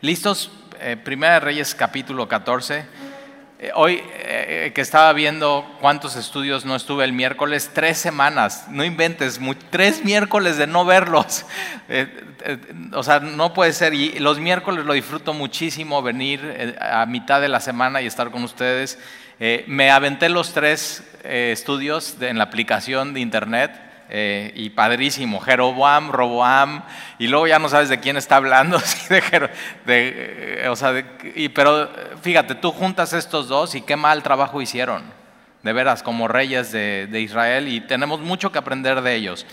¿Listos? Eh, Primera de Reyes capítulo 14. Eh, hoy eh, que estaba viendo cuántos estudios no estuve el miércoles, tres semanas, no inventes, tres miércoles de no verlos. O sea, no puede ser. Y los miércoles lo disfruto muchísimo venir a mitad de la semana y estar con ustedes. Me aventé los tres estudios en la aplicación de internet. Eh, y padrísimo, Jeroboam, Roboam, y luego ya no sabes de quién está hablando, eh, o sea, pero fíjate, tú juntas estos dos y qué mal trabajo hicieron, de veras, como reyes de, Israel, y tenemos mucho que aprender de ellos.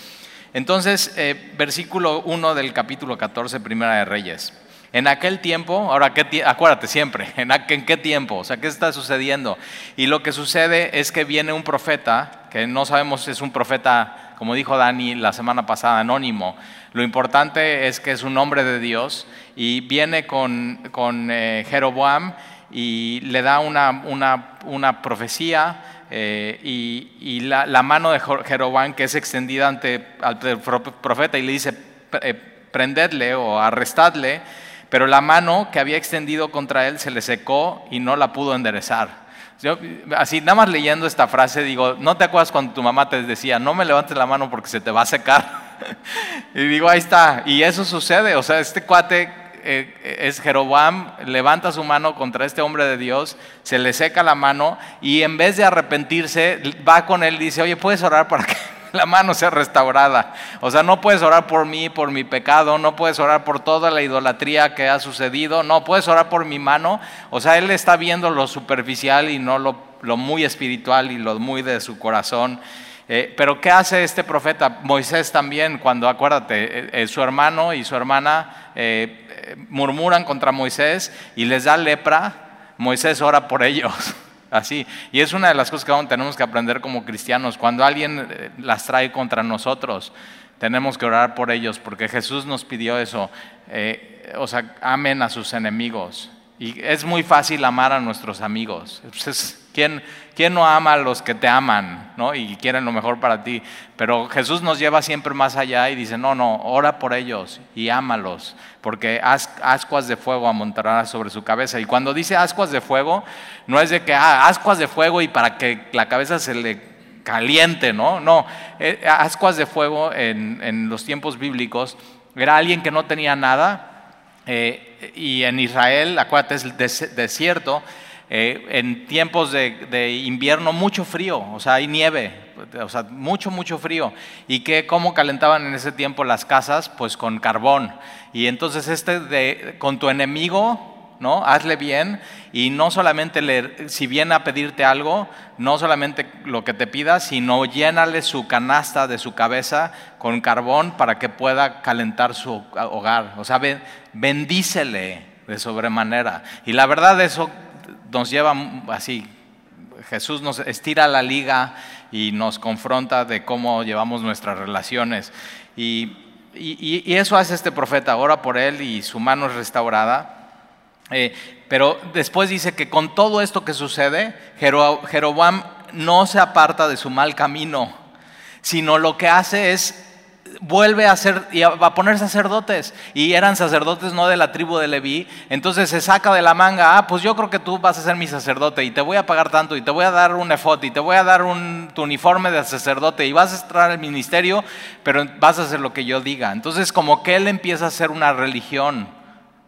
Entonces, eh, versículo 1 del capítulo 14, Primera de Reyes. En aquel tiempo, ahora, ¿qué acuérdate siempre, ¿en, en qué tiempo? O sea, ¿qué está sucediendo? Y lo que sucede es que viene un profeta, que no sabemos si es un profeta, como dijo Dani la semana pasada, anónimo. Lo importante es que es un hombre de Dios y viene con, con eh, Jeroboam y le da una, una, una profecía eh, y, y la, mano de Jeroboam que es extendida ante al pro- profeta y le dice, "Pre- eh, prendedle o arrestadle, pero la mano que había extendido contra él se le secó y no la pudo enderezar. Así, nada más leyendo esta frase, digo, ¿no te acuerdas cuando tu mamá te decía, no me levantes la mano porque se te va a secar? y digo, ahí está. Y eso sucede. O sea, este cuate eh, es Jeroboam, levanta su mano contra este hombre de Dios, se le seca la mano y en vez de arrepentirse, va con él y dice, oye, ¿puedes orar para que la mano sea restaurada? O sea, no puedes orar por mí, por mi pecado, no puedes orar por toda la idolatría que ha sucedido, no puedes orar por mi mano. O sea, él está viendo lo superficial y no lo, lo muy espiritual y lo muy de su corazón. Eh, pero ¿qué hace este profeta? Moisés también, cuando acuérdate, eh, eh, su hermano y su hermana murmuran contra Moisés y les da lepra, Moisés ora por ellos. Así. Y es una de las cosas que aún tenemos que aprender como cristianos. Cuando alguien eh, las trae contra nosotros, tenemos que orar por ellos, porque Jesús nos pidió eso. Eh, o sea, amen a sus enemigos. Y es muy fácil amar a nuestros amigos. Pues es- ¿quién, no ama a los que te aman ¿no? y quieren lo mejor para ti? Pero Jesús nos lleva siempre más allá y dice, no, no, ora por ellos y ámalos, porque as- ascuas de fuego amontonarás sobre su cabeza. Y cuando dice ascuas de fuego, no es de que, ah, ascuas de fuego y para que la cabeza se le caliente, ¿no? No, eh, ascuas de fuego en, los tiempos bíblicos era alguien que no tenía nada, eh, y en Israel, acuérdate, es des- desierto, eh, en tiempos de, de invierno mucho frío, o sea, hay nieve, o sea, mucho, mucho frío. ¿Y que cómo calentaban en ese tiempo las casas? Pues con carbón. Y entonces este de, con tu enemigo, ¿no? Hazle bien y no solamente le, si viene a pedirte algo, no solamente lo que te pida, sino llénale su canasta de su cabeza con carbón para que pueda calentar su hogar. O sea, ben- bendícele de sobremanera. Y la verdad eso nos lleva así, Jesús nos estira la liga y nos confronta de cómo llevamos nuestras relaciones. Y, eso hace este profeta, ora por él y su mano es restaurada. Eh, pero después dice que con todo esto que sucede, Jero- Jeroboam no se aparta de su mal camino, sino lo que hace es vuelve a ser y a, a poner sacerdotes y eran sacerdotes no de la tribu de Leví, entonces se saca de la manga, ah, pues yo creo que tú vas a ser mi sacerdote y te voy a pagar tanto y te voy a dar un efod y te voy a dar un, tu uniforme de sacerdote y vas a entrar al ministerio, pero vas a hacer lo que yo diga. Entonces como que él empieza a hacer una religión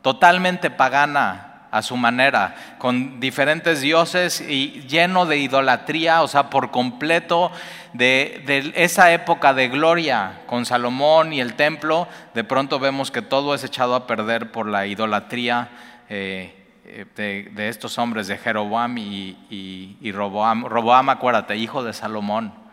totalmente pagana a su manera, con diferentes dioses y lleno de idolatría, o sea, por completo de, esa época de gloria con Salomón y el templo, de pronto vemos que todo es echado a perder por la idolatría eh, eh, de, estos hombres, de Jeroboam y. Roboam, acuérdate, hijo de Salomón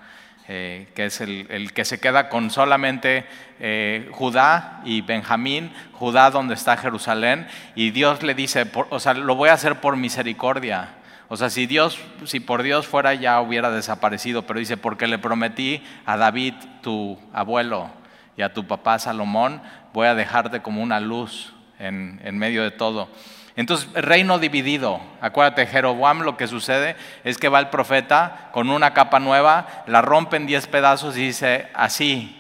eh, que es el, el que se queda con solamente eh, Judá y Benjamín, Judá donde está Jerusalén, y Dios le dice, por- o sea, lo voy a hacer por misericordia. O sea, si Dios, si por Dios fuera ya hubiera desaparecido, pero dice, porque le prometí a David, tu abuelo, y a tu papá Salomón, voy a dejarte como una luz en, en medio de todo. Entonces, reino dividido. Acuérdate, Jeroboam lo que sucede es que va el profeta con una capa nueva, la rompe en diez pedazos y dice, así,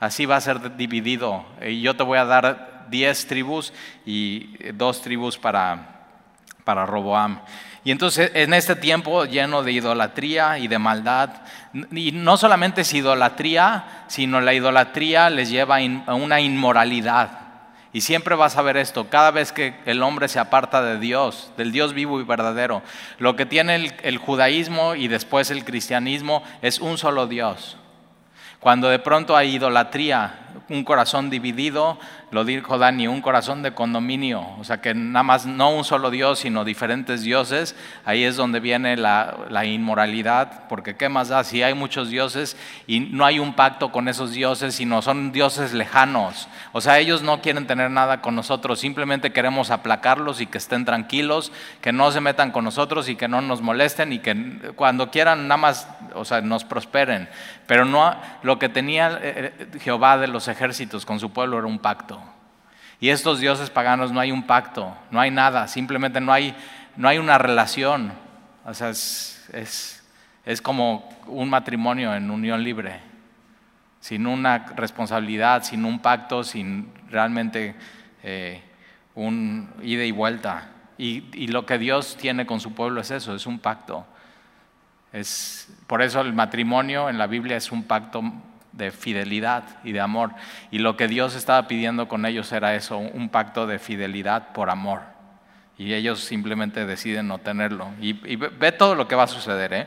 así va a ser dividido. Y yo te voy a dar diez tribus y dos tribus para, para Roboam. Y entonces en este tiempo lleno de idolatría y de maldad, y no solamente es idolatría, sino la idolatría les lleva a una inmoralidad. Y siempre vas a ver esto, cada vez que el hombre se aparta de Dios, del Dios vivo y verdadero, lo que tiene el, judaísmo y después el cristianismo es un solo Dios. Cuando de pronto hay idolatría, un corazón dividido, lo dijo Dani, un corazón de condominio, o sea que nada más no un solo Dios, sino diferentes dioses, ahí es donde viene la, inmoralidad, porque ¿qué más da si hay muchos dioses y no hay un pacto con esos dioses, sino son dioses lejanos? O sea, ellos no quieren tener nada con nosotros, simplemente queremos aplacarlos y que estén tranquilos, que no se metan con nosotros y que no nos molesten y que cuando quieran nada más, o sea, nos prosperen. Pero no lo que tenía eh, eh, Jehová de los ejércitos con su pueblo era un pacto. Y estos dioses paganos no hay un pacto, no hay nada, simplemente no hay, no hay una relación. O sea, es, es, como un matrimonio en unión libre, sin una responsabilidad, sin un pacto, sin realmente eh, un ida y vuelta. Y, y, lo que Dios tiene con su pueblo es eso, es un pacto. Es, por eso el matrimonio en la Biblia es un pacto de fidelidad y de amor. Y lo que Dios estaba pidiendo con ellos era eso, un pacto de fidelidad por amor. Y ellos simplemente deciden no tenerlo. Y, ve todo lo que va a suceder. ¿eh?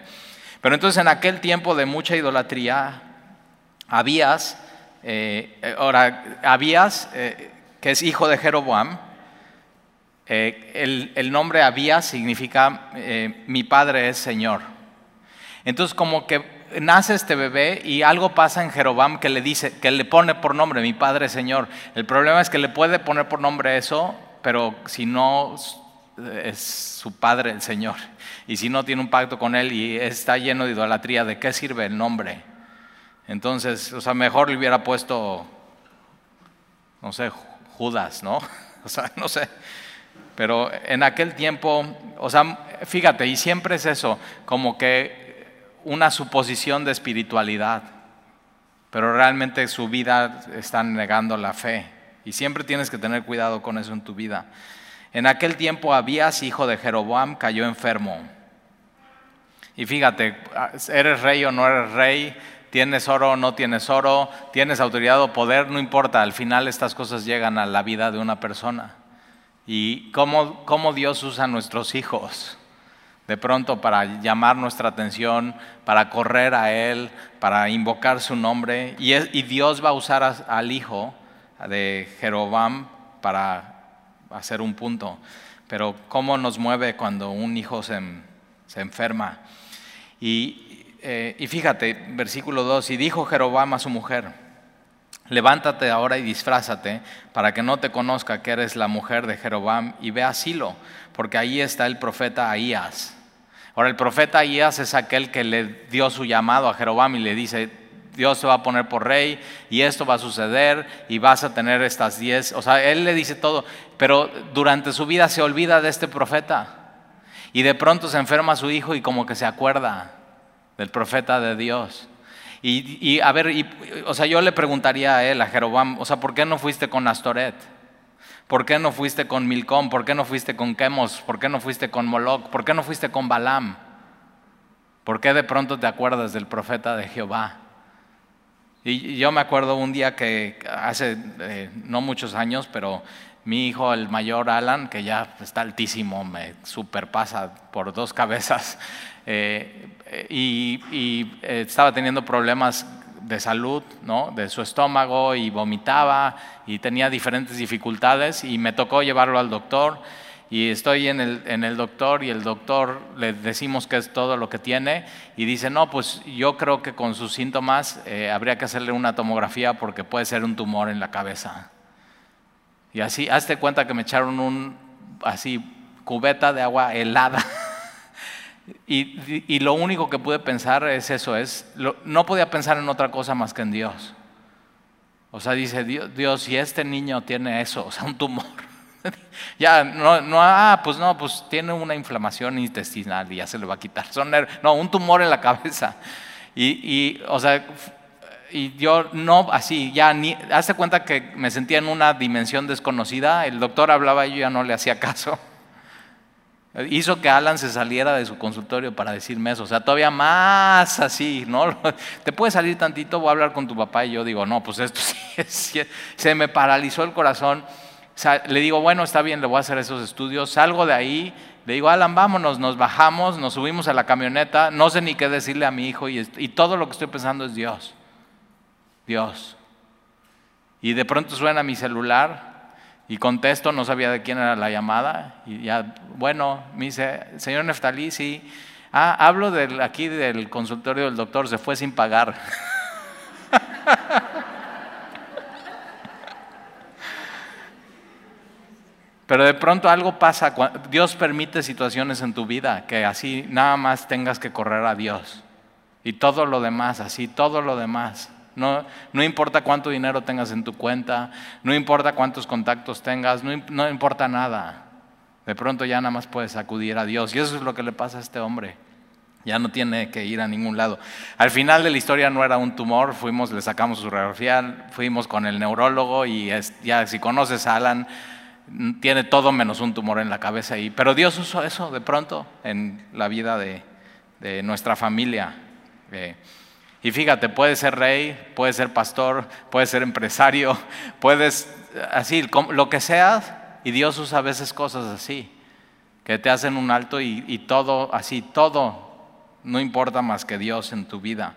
Pero entonces en aquel tiempo de mucha idolatría, Abías, eh, ahora, Abías, eh, que es hijo de Jeroboam, el, el, nombre Abías significa mi padre es Señor. Entonces como que nace este bebé y algo pasa en Jeroboam que le dice, que le pone por nombre, mi Padre Señor. El problema es que le puede poner por nombre eso, pero si no es su Padre el Señor, y si no tiene un pacto con Él y está lleno de idolatría, ¿de qué sirve el nombre? Entonces, o sea, mejor le hubiera puesto, no sé, Judas, ¿no? O sea, no sé. Pero en aquel tiempo, o sea, fíjate, y siempre es eso, como que una suposición de espiritualidad, pero realmente su vida están negando la fe. Y siempre tienes que tener cuidado con eso en tu vida. En aquel tiempo Abías, hijo de Jeroboam, cayó enfermo. Y fíjate, eres rey o no eres rey, tienes oro o no tienes oro, tienes autoridad o poder, no importa, al final estas cosas llegan a la vida de una persona. Y cómo, cómo Dios usa a nuestros hijos de pronto para llamar nuestra atención, para correr a Él, para invocar su nombre. Y, Dios va a usar al hijo de Jeroboam para hacer un punto. Pero cómo nos mueve cuando un hijo se, enferma. Y, eh, y, fíjate, versículo 2, y dijo Jeroboam a su mujer, levántate ahora y disfrázate para que no te conozca que eres la mujer de Jeroboam y ve a Silo, porque ahí está el profeta Ahías. Ahora el profeta Ahías es aquel que le dio su llamado a Jeroboam y le dice, Dios te va a poner por rey y esto va a suceder y vas a tener estas diez. O sea, él le dice todo, pero durante su vida se olvida de este profeta. Y de pronto se enferma su hijo y como que se acuerda del profeta de Dios. Y, a ver, o sea, yo le preguntaría a él, a Jeroboam, o sea, ¿por qué no fuiste con Astoret? ¿Por qué no fuiste con Milcom? ¿Por qué no fuiste con Quemos? ¿Por qué no fuiste con Moloch? ¿Por qué no fuiste con Balaam? ¿Por qué de pronto te acuerdas del profeta de Jehová? Y yo me acuerdo un día que hace eh, no muchos años, pero mi hijo, el mayor Alan, que ya está altísimo, me superpasa por dos cabezas, eh, y, y eh, estaba teniendo problemas de salud, ¿no? de su estómago y vomitaba y tenía diferentes dificultades y me tocó llevarlo al doctor y estoy en el, en el doctor y el doctor le decimos que es todo lo que tiene y dice, no, pues yo creo que con sus síntomas eh, habría que hacerle una tomografía porque puede ser un tumor en la cabeza. Y así, hazte cuenta que me echaron un, así, cubeta de agua helada y, lo único que pude pensar es eso, es, no podía pensar en otra cosa más que en Dios. O sea, dice Dios, Dios, si este niño tiene eso, o sea, un tumor, ya, no, no, ah, pues no, pues tiene una inflamación intestinal y ya se le va a quitar. Son no, un tumor en la cabeza. Y, y, o sea, y yo no, así, ya ni, hace cuenta que me sentía en una dimensión desconocida, el doctor hablaba y yo ya no le hacía caso. Hizo que Alan se saliera de su consultorio para decirme eso, o sea, todavía más así, ¿no? Te puede salir tantito, voy a hablar con tu papá y yo digo, no, pues esto sí, se me paralizó el corazón. le digo, bueno, está bien, le voy a hacer esos estudios, salgo de ahí, le digo, Alan, vámonos, nos bajamos, nos subimos a la camioneta, no sé ni qué decirle a mi hijo y todo lo que estoy pensando es Dios. Dios. Y de pronto suena mi celular y contesto, no sabía de quién era la llamada. Y ya, bueno, me dice, señor Neftalí, sí. Ah, hablo del, aquí del consultorio del doctor, se fue sin pagar. Pero de pronto algo pasa, Dios permite situaciones en tu vida que así nada más tengas que correr a Dios. Y todo lo demás, así, todo lo demás. No, importa cuánto dinero tengas en tu cuenta, no importa cuántos contactos tengas, no, importa nada. De pronto ya nada más puedes acudir a Dios. Y eso es lo que le pasa a este hombre. Ya no tiene que ir a ningún lado. Al final de la historia no era un tumor, fuimos, le sacamos su radiografía, fuimos con el neurólogo y ya si conoces a Alan, tiene todo menos un tumor en la cabeza. Pero Dios usó eso de pronto en la vida de, de nuestra familia. Eh, y fíjate, puedes ser rey, puedes ser pastor, puedes ser empresario, puedes, así, lo que seas, y Dios usa a veces cosas así, que te hacen un alto y, todo, así, todo, no importa más que Dios en tu vida.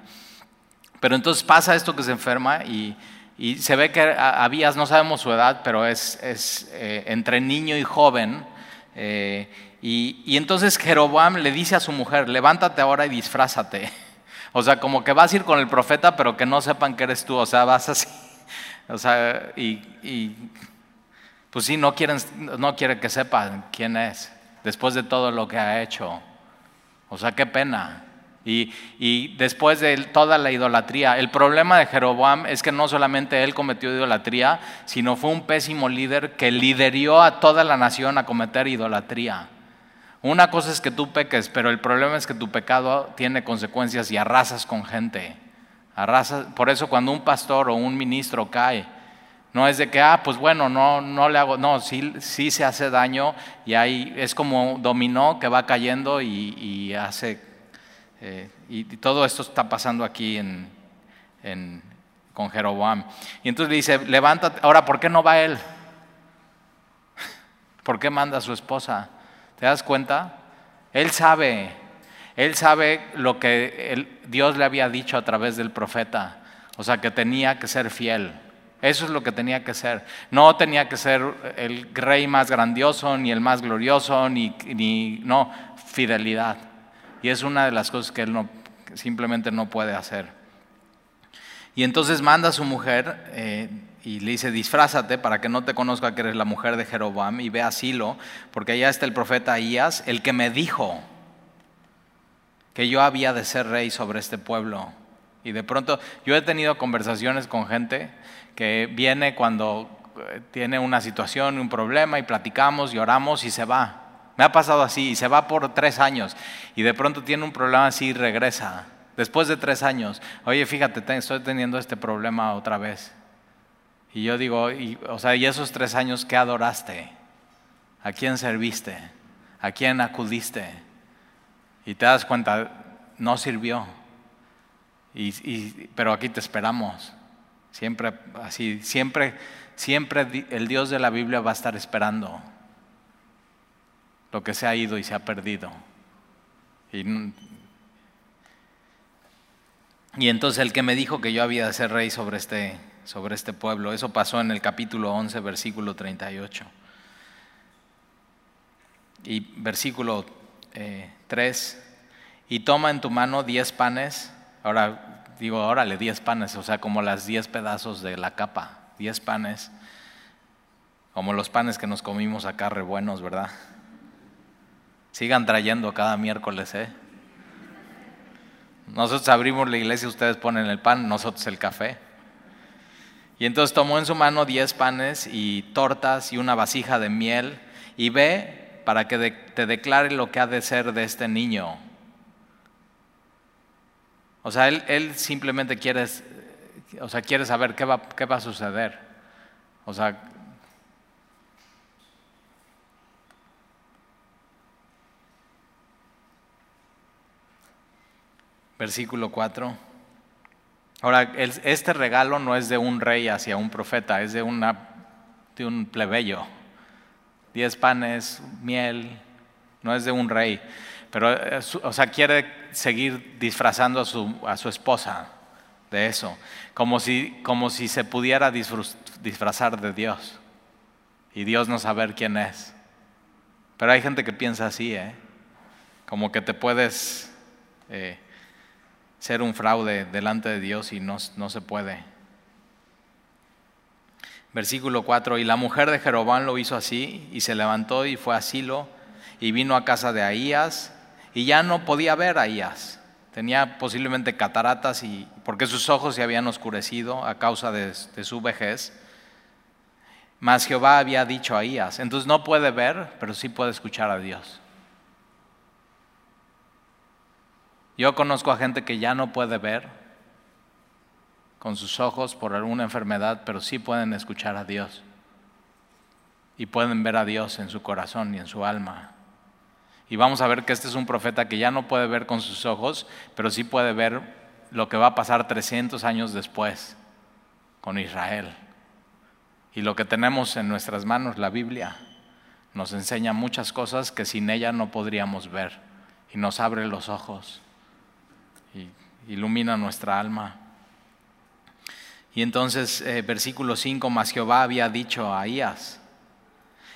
Pero entonces pasa esto que se enferma y, se ve que habías, no sabemos su edad, pero es, es eh, entre niño y joven. Eh, y, y entonces Jeroboam le dice a su mujer, levántate ahora y disfrázate. O sea, como que vas a ir con el profeta, pero que no sepan que eres tú. O sea, vas así. O sea, y, pues sí, no, quieren, no quiere que sepan quién es, después de todo lo que ha hecho. O sea, qué pena. Y, y, después de toda la idolatría, el problema de Jeroboam es que no solamente él cometió idolatría, sino fue un pésimo líder que liderió a toda la nación a cometer idolatría. Una cosa es que tú peques, pero el problema es que tu pecado tiene consecuencias y arrasas con gente. Arrasas, por eso cuando un pastor o un ministro cae, no es de que, ah, pues bueno, no, no le hago, no, sí, sí se hace daño y ahí es como dominó que va cayendo y, hace, eh, y, todo esto está pasando aquí en, con Jeroboam. Y entonces le dice, levántate, ahora, ¿por qué no va él? ¿Por qué manda a su esposa? ¿Te das cuenta? Él sabe, él sabe lo que Dios le había dicho a través del profeta, o sea, que tenía que ser fiel. Eso es lo que tenía que ser. No tenía que ser el rey más grandioso, ni el más glorioso, ni, ni no, fidelidad. Y es una de las cosas que él no, simplemente no puede hacer. Y entonces manda a su mujer, eh, y le dice, disfrázate para que no te conozca que eres la mujer de Jeroboam y ve a Silo, porque allá está el profeta Ahías, el que me dijo que yo había de ser rey sobre este pueblo. Y de pronto yo he tenido conversaciones con gente que viene cuando eh, tiene una situación, un problema y platicamos y y se va. Me ha pasado así y se va por tres años y de pronto tiene un problema así y regresa. Después de tres años, oye, fíjate, estoy teniendo este problema otra vez. Y yo digo, y, o sea, ¿y esos tres años qué adoraste? ¿A quién serviste? ¿A quién acudiste? Y te das cuenta, no sirvió. Y, pero aquí te esperamos. Siempre así, siempre, siempre el Dios de la Biblia va a estar esperando lo que se ha ido y se ha perdido. Y, y entonces el que me dijo que yo había de ser rey sobre este sobre este pueblo. Eso pasó en el capítulo 11, versículo 38. Y versículo 3, eh, y toma en tu mano diez panes, ahora digo, órale, diez panes, o sea, como las diez pedazos de la capa, diez panes, como los panes que nos comimos acá, re buenos, ¿verdad? Sigan trayendo cada miércoles, ¿eh? Nosotros abrimos la iglesia, ustedes ponen el pan, nosotros el café. Y entonces tomó en su mano diez panes y tortas y una vasija de miel y ve para que te declare lo que ha de ser de este niño. O sea, él, simplemente quiere, o sea, quiere saber qué va, qué va a suceder. O sea, versículo 4. Ahora, este regalo no es de un rey hacia un profeta, es de, un plebeyo. Diez panes, miel, no es de un rey. Pero, eh, o sea, quiere seguir disfrazando a su, a su esposa de eso, como si, como si se pudiera disfrazar de Dios y Dios no saber quién es. Pero hay gente que piensa así, ¿eh? como que te puedes eh, ser un fraude delante de Dios y no, no se puede. Versículo 4, y la mujer de Jeroboam lo hizo así, y se levantó y fue a Silo, y vino a casa de Ahías, y ya no podía ver a Ahías. Tenía posiblemente cataratas, y, porque sus ojos se habían oscurecido a causa de, de su vejez. Mas Jehová había dicho a Ahías, entonces no puede ver, pero sí puede escuchar a Dios. Yo conozco a gente que ya no puede ver con sus ojos por alguna enfermedad, pero sí pueden escuchar a Dios. Y pueden ver a Dios en su corazón y en su alma. Y vamos a ver que este es un profeta que ya no puede ver con sus ojos, pero sí puede ver lo que va a pasar 300 años después con Israel. Y lo que tenemos en nuestras manos, la Biblia, nos enseña muchas cosas que sin ella no podríamos ver. Y nos abre los ojos ilumina nuestra alma. Y entonces, eh, versículo 5, más Jehová había dicho a Ahías,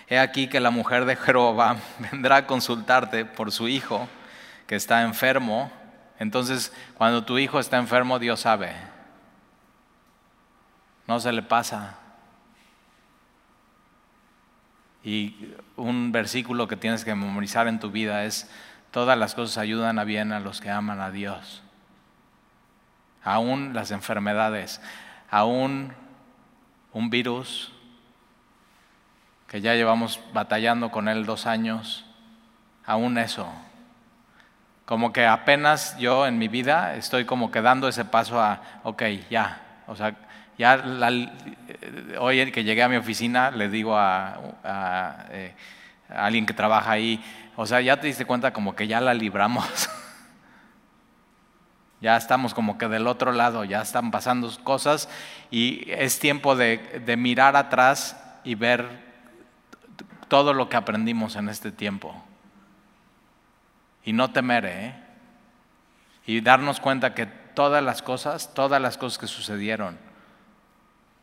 he aquí que la mujer de Jehová vendrá a consultarte por su hijo que está enfermo. Entonces, cuando tu hijo está enfermo, Dios sabe. No se le pasa. Y un versículo que tienes que memorizar en tu vida es, todas las cosas ayudan a bien a los que aman a Dios aún las enfermedades, aún un virus que ya llevamos batallando con él dos años, aún eso. Como que apenas yo en mi vida estoy como que dando ese paso a, ok, ya, o sea, ya hoy que llegué a mi oficina le digo eh, a alguien que trabaja ahí, o sea, ya te diste cuenta como que ya la libramos. Ya estamos como que del otro lado, ya están pasando cosas y es tiempo de, mirar atrás y ver todo lo que aprendimos en este tiempo. Y no temer, ¿eh? Y darnos cuenta que todas las cosas, todas las cosas que sucedieron,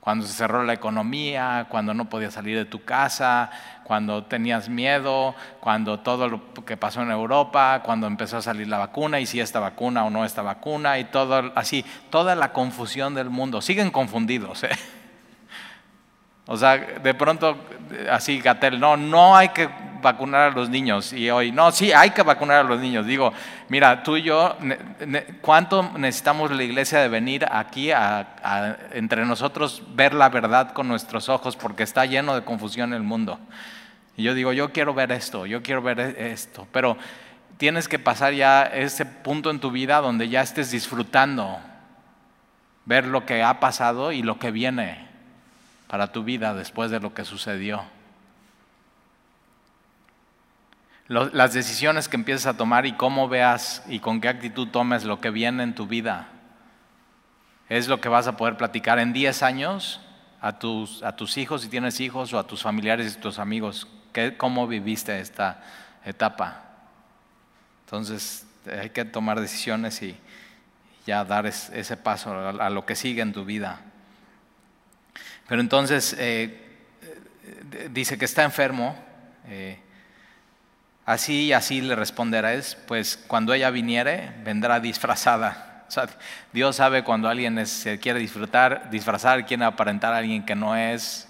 cuando se cerró la economía, cuando no podías salir de tu casa, cuando tenías miedo, cuando todo lo que pasó en Europa, cuando empezó a salir la vacuna y si esta vacuna o no esta vacuna y todo así, toda la confusión del mundo. Siguen confundidos. ¿eh? O sea, de pronto, así Gatel, no, no hay que vacunar a los niños. Y hoy, no, sí, hay que vacunar a los niños. Digo, mira, tú y yo, ¿cuánto necesitamos la iglesia de venir aquí a, entre nosotros ver la verdad con nuestros ojos? Porque está lleno de confusión el mundo. Y yo digo, yo quiero ver esto, yo quiero ver e, esto. Pero tienes que pasar ya ese punto en tu vida donde ya estés disfrutando, ver lo que ha pasado y lo que viene para tu vida después de lo que sucedió. Las decisiones que empiezas a tomar y cómo veas y con qué actitud tomes lo que viene en tu vida es lo que vas a poder platicar en 10 años a tus, a tus hijos si tienes hijos o a tus familiares y tus amigos. ¿Cómo viviste esta etapa? Entonces hay que tomar decisiones y ya dar ese paso a lo que sigue en tu vida. Pero entonces eh, eh, dice que está enfermo. Eh, así y así le responderá es, pues cuando ella viniere, vendrá disfrazada. O sea, Dios sabe cuando alguien se quiere disfrutar, disfrazar, quiere aparentar a alguien que no es.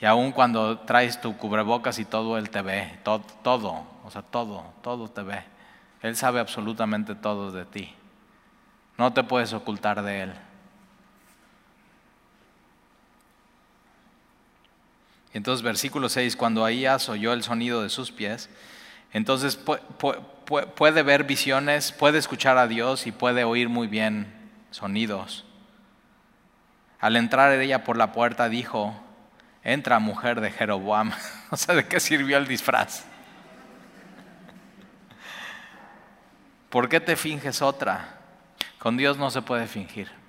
y aún cuando traes tu cubrebocas y todo, Él te ve, todo, todo, o sea, todo, todo te ve. Él sabe absolutamente todo de ti. No te puedes ocultar de Él. Entonces, versículo 6, cuando Ahías oyó el sonido de sus pies, entonces puede ver visiones, puede escuchar a Dios y puede oír muy bien sonidos. Al entrar ella por la puerta dijo, entra mujer de Jeroboam. o sea, ¿de qué sirvió el disfraz? ¿Por qué te finges otra? Con Dios no se puede fingir.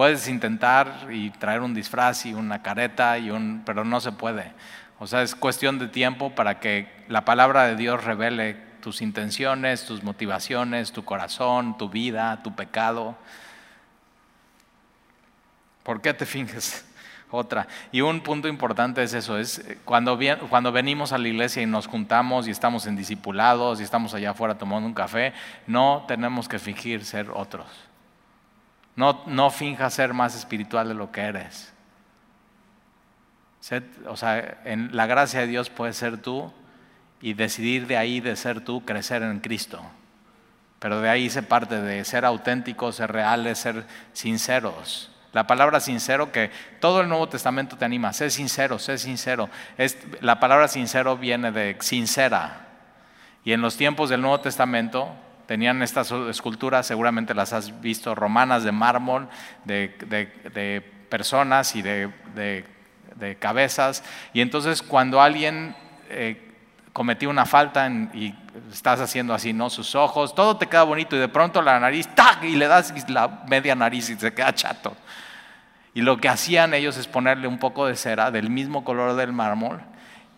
Puedes intentar y traer un disfraz y una careta, y un, pero no se puede. O sea, es cuestión de tiempo para que la palabra de Dios revele tus intenciones, tus motivaciones, tu corazón, tu vida, tu pecado. ¿Por qué te finges otra? Y un punto importante es eso, es eh, cuando, cuando venimos a la iglesia y nos juntamos y estamos en discipulados y estamos allá afuera tomando un café, no tenemos que fingir ser otros. No, no finjas ser más espiritual de lo que eres. O sea, en la gracia de Dios puedes ser tú y decidir de ahí de ser tú, crecer en Cristo. Pero de ahí se parte de ser auténticos, ser reales, ser sinceros. La palabra sincero que todo el Nuevo Testamento te anima, sé sincero, sé sincero. Es, la palabra sincero viene de sincera. Y en los tiempos del Nuevo Testamento tenían estas esculturas, seguramente las has visto, romanas de mármol, de, personas y de, cabezas. Y entonces cuando alguien eh, cometía una falta y estás haciendo así, ¿no? Sus ojos, todo te queda bonito y de pronto la nariz, ¡tac! Y le das la media nariz y se queda chato. Y lo que hacían ellos es ponerle un poco de cera del mismo color del mármol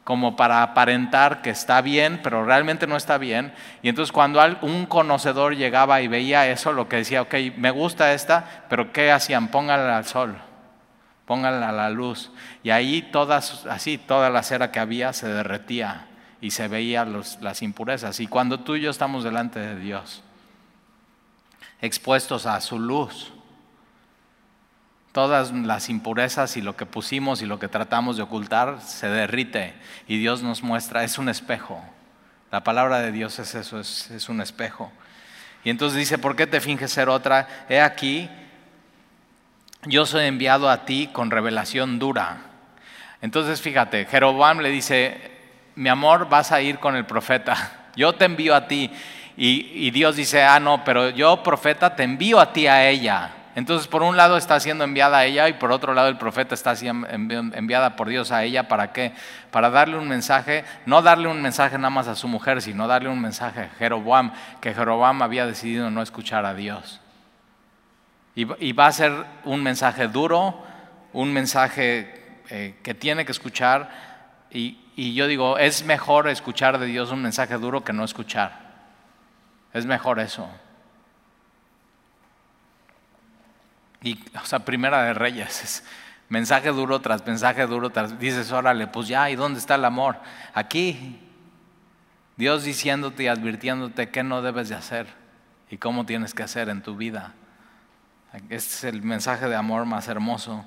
como para aparentar que está bien, pero realmente no está bien. Y entonces cuando un conocedor llegaba y veía eso, lo que decía, ok, me gusta esta, pero ¿qué hacían? Póngala al sol, póngala a la luz. Y ahí todas, así, toda la cera que había se derretía y se veía las impurezas. Y cuando tú y yo estamos delante de Dios, expuestos a su luz, todas las impurezas y lo que pusimos y lo que tratamos de ocultar se derrite y Dios nos muestra, es un espejo. La palabra de Dios es eso, es, un espejo. Y entonces dice, ¿por qué te finges ser otra? He aquí, yo soy enviado a ti con revelación dura. Entonces fíjate, Jeroboam le dice, mi amor, vas a ir con el profeta, yo te envío a ti. Y, y Dios dice, ah, no, pero yo profeta te envío a ti a ella. Entonces, por un lado está siendo enviada a ella y por otro lado el profeta está siendo enviada por Dios a ella. ¿Para qué? Para darle un mensaje, no darle un mensaje nada más a su mujer, sino darle un mensaje a Jeroboam, que Jeroboam había decidido no escuchar a Dios. Y, va a ser un mensaje duro, un mensaje eh, que tiene que escuchar. Y, y yo digo, es mejor escuchar de Dios un mensaje duro que no escuchar. Es mejor eso. Y, o sea, primera de Reyes, es mensaje duro tras mensaje duro tras. Dices, órale, pues ya, ¿y dónde está el amor? Aquí, Dios diciéndote y advirtiéndote qué no debes de hacer y cómo tienes que hacer en tu vida. Este es el mensaje de amor más hermoso.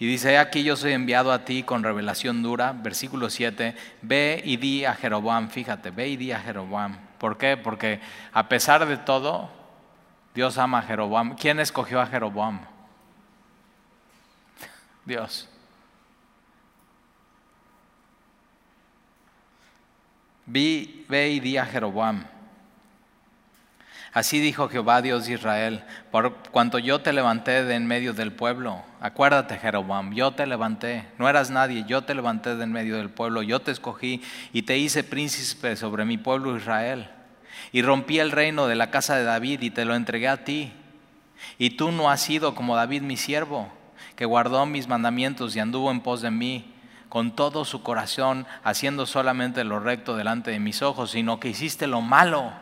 Y dice, aquí yo soy enviado a ti con revelación dura, versículo 7, ve y di a Jeroboam, fíjate, ve y di a Jeroboam. ¿Por qué? Porque a pesar de todo, Dios ama a Jeroboam. ¿Quién escogió a Jeroboam? Dios. Vi, ve y di a Jeroboam. Así dijo Jehová Dios de Israel, por cuanto yo te levanté de en medio del pueblo. Acuérdate, Jeroboam, yo te levanté, no eras nadie, yo te levanté de en medio del pueblo, yo te escogí y te hice príncipe sobre mi pueblo Israel y rompí el reino de la casa de David y te lo entregué a ti. Y tú no has sido como David mi siervo, que guardó mis mandamientos y anduvo en pos de mí con todo su corazón, haciendo solamente lo recto delante de mis ojos, sino que hiciste lo malo.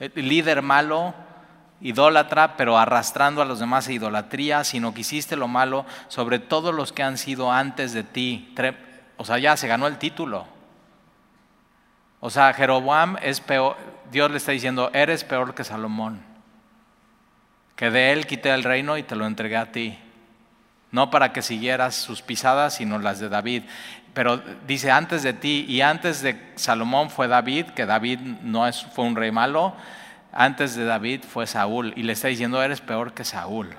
El líder malo, idólatra, pero arrastrando a los demás a idolatría, sino que hiciste lo malo sobre todos los que han sido antes de ti. O sea, ya se ganó el título. O sea, Jeroboam es peor, Dios le está diciendo, eres peor que Salomón, que de él quité el reino y te lo entregué a ti, no para que siguieras sus pisadas, sino las de David. Pero dice, antes de ti y antes de Salomón fue David, que David no es, fue un rey malo, antes de David fue Saúl, y le está diciendo, eres peor que Saúl.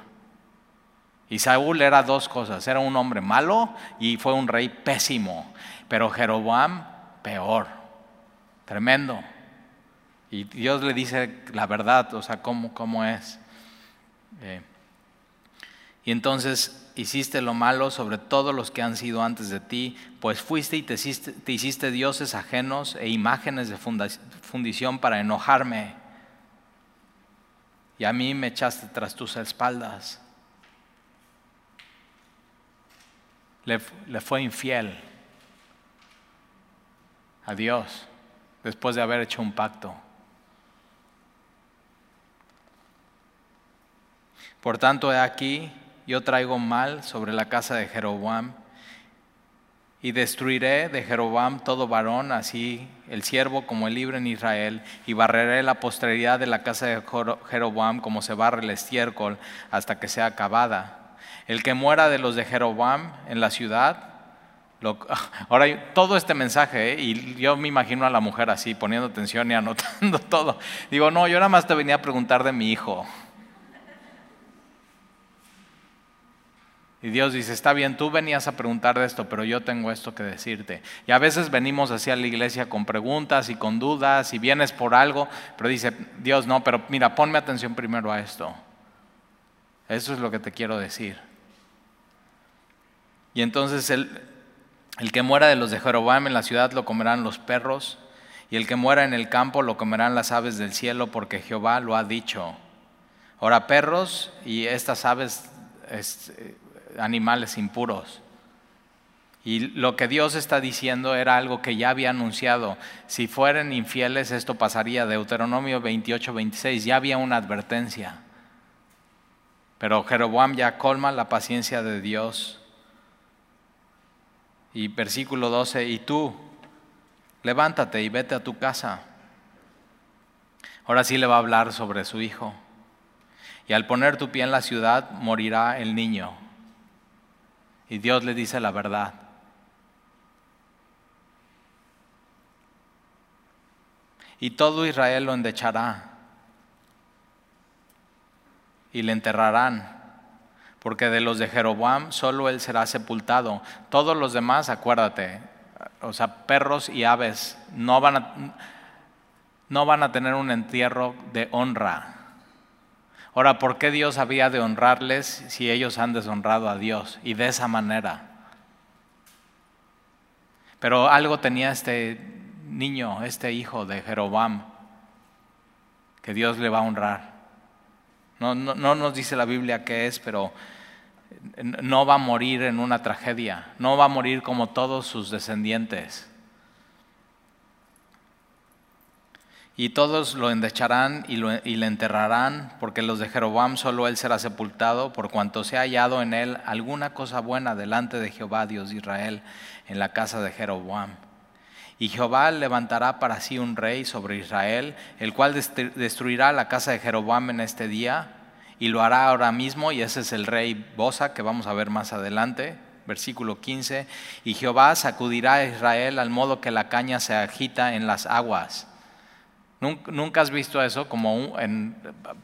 Y Saúl era dos cosas, era un hombre malo y fue un rey pésimo, pero Jeroboam peor. Tremendo. Y Dios le dice la verdad, o sea, cómo, cómo es. Eh, Y entonces hiciste lo malo sobre todos los que han sido antes de ti, pues fuiste y te hiciste, te hiciste dioses ajenos e imágenes de fundición para enojarme. Y a mí me echaste tras tus espaldas. Le, le fue infiel a Dios después de haber hecho un pacto. Por tanto, he aquí, yo traigo mal sobre la casa de Jeroboam y destruiré de Jeroboam todo varón, así el siervo como el libre en Israel, y barreré la posteridad de la casa de Jeroboam como se barre el estiércol hasta que sea acabada. El que muera de los de Jeroboam en la ciudad, ahora todo este mensaje, ¿eh? y yo me imagino a la mujer así, poniendo atención y anotando todo. Digo, no, yo nada más te venía a preguntar de mi hijo. Y Dios dice, está bien, tú venías a preguntar de esto, pero yo tengo esto que decirte. Y a veces venimos hacia la iglesia con preguntas y con dudas y vienes por algo, pero dice, Dios, no, pero mira, ponme atención primero a esto. Eso es lo que te quiero decir. Y entonces el, el que muera de los de Jeroboam en la ciudad lo comerán los perros, y el que muera en el campo lo comerán las aves del cielo, porque Jehová lo ha dicho. Ahora, perros y estas aves animales impuros. Y lo que Dios está diciendo era algo que ya había anunciado. Si fueran infieles, esto pasaría. Deuteronomio 28, 26, ya había una advertencia. Pero Jeroboam ya colma la paciencia de Dios. Y versículo 12, y tú, levántate y vete a tu casa. Ahora sí le va a hablar sobre su hijo. Y al poner tu pie en la ciudad, morirá el niño y Dios le dice la verdad. Y todo Israel lo endechará y le enterrarán, porque de los de Jeroboam solo él será sepultado. Todos los demás, acuérdate, o sea, perros y aves no van a, no van a tener un entierro de honra. Ahora, ¿por qué Dios había de honrarles si ellos han deshonrado a Dios? Y de esa manera. Pero algo tenía este niño, este hijo de Jeroboam, que Dios le va a honrar. No, no, no nos dice la Biblia qué es, pero no va a morir en una tragedia, no va a morir como todos sus descendientes. Y todos lo endecharán y, le enterrarán, porque los de Jeroboam solo él será sepultado, por cuanto se ha hallado en él alguna cosa buena delante de Jehová, Dios de Israel, en la casa de Jeroboam. Y Jehová levantará para sí un rey sobre Israel, el cual destruirá la casa de Jeroboam en este día, y lo hará ahora mismo, y ese es el rey Bosa, que vamos a ver más adelante, versículo 15. Y Jehová sacudirá a Israel al modo que la caña se agita en las aguas ¿Nunca has visto eso? Como, en,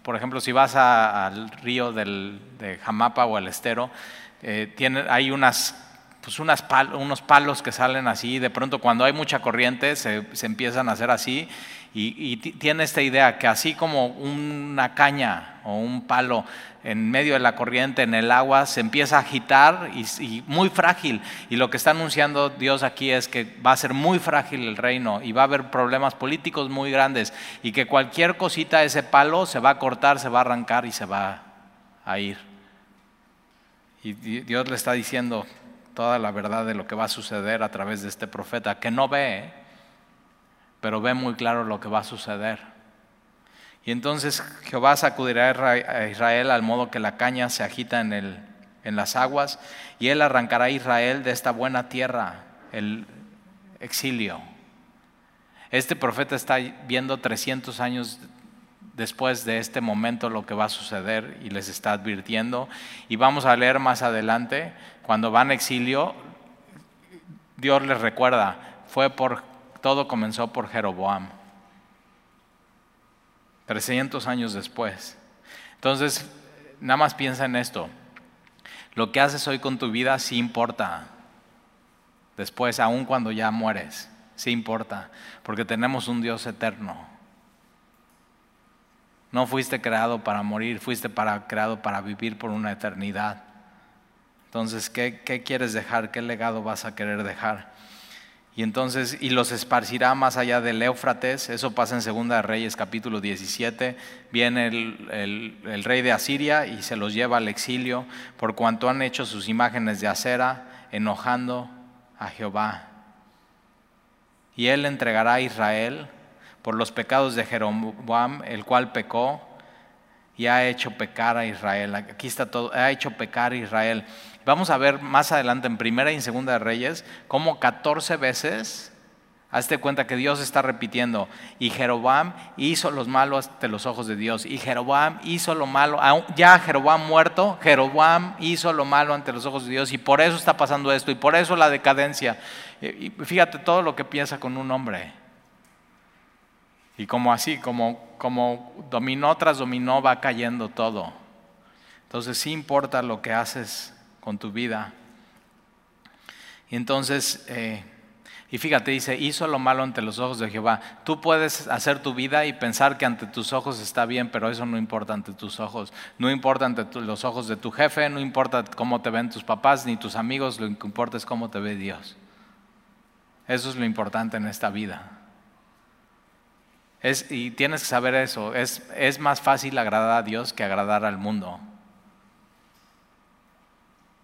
por ejemplo, si vas al río de Jamapa o al estero, eh, tiene, hay unas, pues unas unos palos que salen así, de pronto cuando hay mucha corriente se, se empiezan a hacer así, y, y tiene esta idea que así como una caña o un palo en medio de la corriente, en el agua, se empieza a agitar y, muy frágil. Y lo que está anunciando Dios aquí es que va a ser muy frágil el reino y va a haber problemas políticos muy grandes y que cualquier cosita de ese palo se va a cortar, se va a arrancar y se va a ir. Y Dios le está diciendo toda la verdad de lo que va a suceder a través de este profeta, que no ve, pero ve muy claro lo que va a suceder. Y entonces Jehová sacudirá a Israel al modo que la caña se agita en, el, en las aguas, y él arrancará a Israel de esta buena tierra, el exilio. Este profeta está viendo 300 años después de este momento lo que va a suceder y les está advirtiendo. Y vamos a leer más adelante, cuando van a exilio, Dios les recuerda, fue por, todo comenzó por Jeroboam. 300 años después. Entonces, nada más piensa en esto. Lo que haces hoy con tu vida sí importa. Después, aun cuando ya mueres, sí importa, porque tenemos un Dios eterno. No fuiste creado para morir, fuiste para, creado para vivir por una eternidad. Entonces, ¿qué, ¿qué, quieres dejar? ¿Qué legado vas a querer dejar? Y entonces, y los esparcirá más allá del Éufrates, eso pasa en Segunda de Reyes capítulo 17, viene el, el, rey de Asiria y se los lleva al exilio por cuanto han hecho sus imágenes de acera, enojando a Jehová. Y él entregará a Israel por los pecados de Jeroboam, el cual pecó y ha hecho pecar a Israel. Aquí está todo, ha hecho pecar a Israel. Vamos a ver más adelante en Primera y en Segunda de Reyes cómo 14 veces, hazte cuenta que Dios está repitiendo, y Jeroboam hizo los malos ante los ojos de Dios, y Jeroboam hizo lo malo, ya Jeroboam muerto, Jeroboam hizo lo malo ante los ojos de Dios, y por eso está pasando esto, y por eso la decadencia. Fíjate todo lo que piensa con un hombre. Y como así, como, como dominó tras dominó, va cayendo todo. Entonces sí importa lo que haces con tu vida. Y entonces, eh, y fíjate, dice, hizo lo malo ante los ojos de Jehová. Tú puedes hacer tu vida y pensar que ante tus ojos está bien, pero eso no importa ante tus ojos. No importa ante los ojos de tu jefe, no importa cómo te ven tus papás ni tus amigos, lo que importa es cómo te ve Dios. Eso es lo importante en esta vida. Es, y tienes que saber eso, es, es más fácil agradar a Dios que agradar al mundo.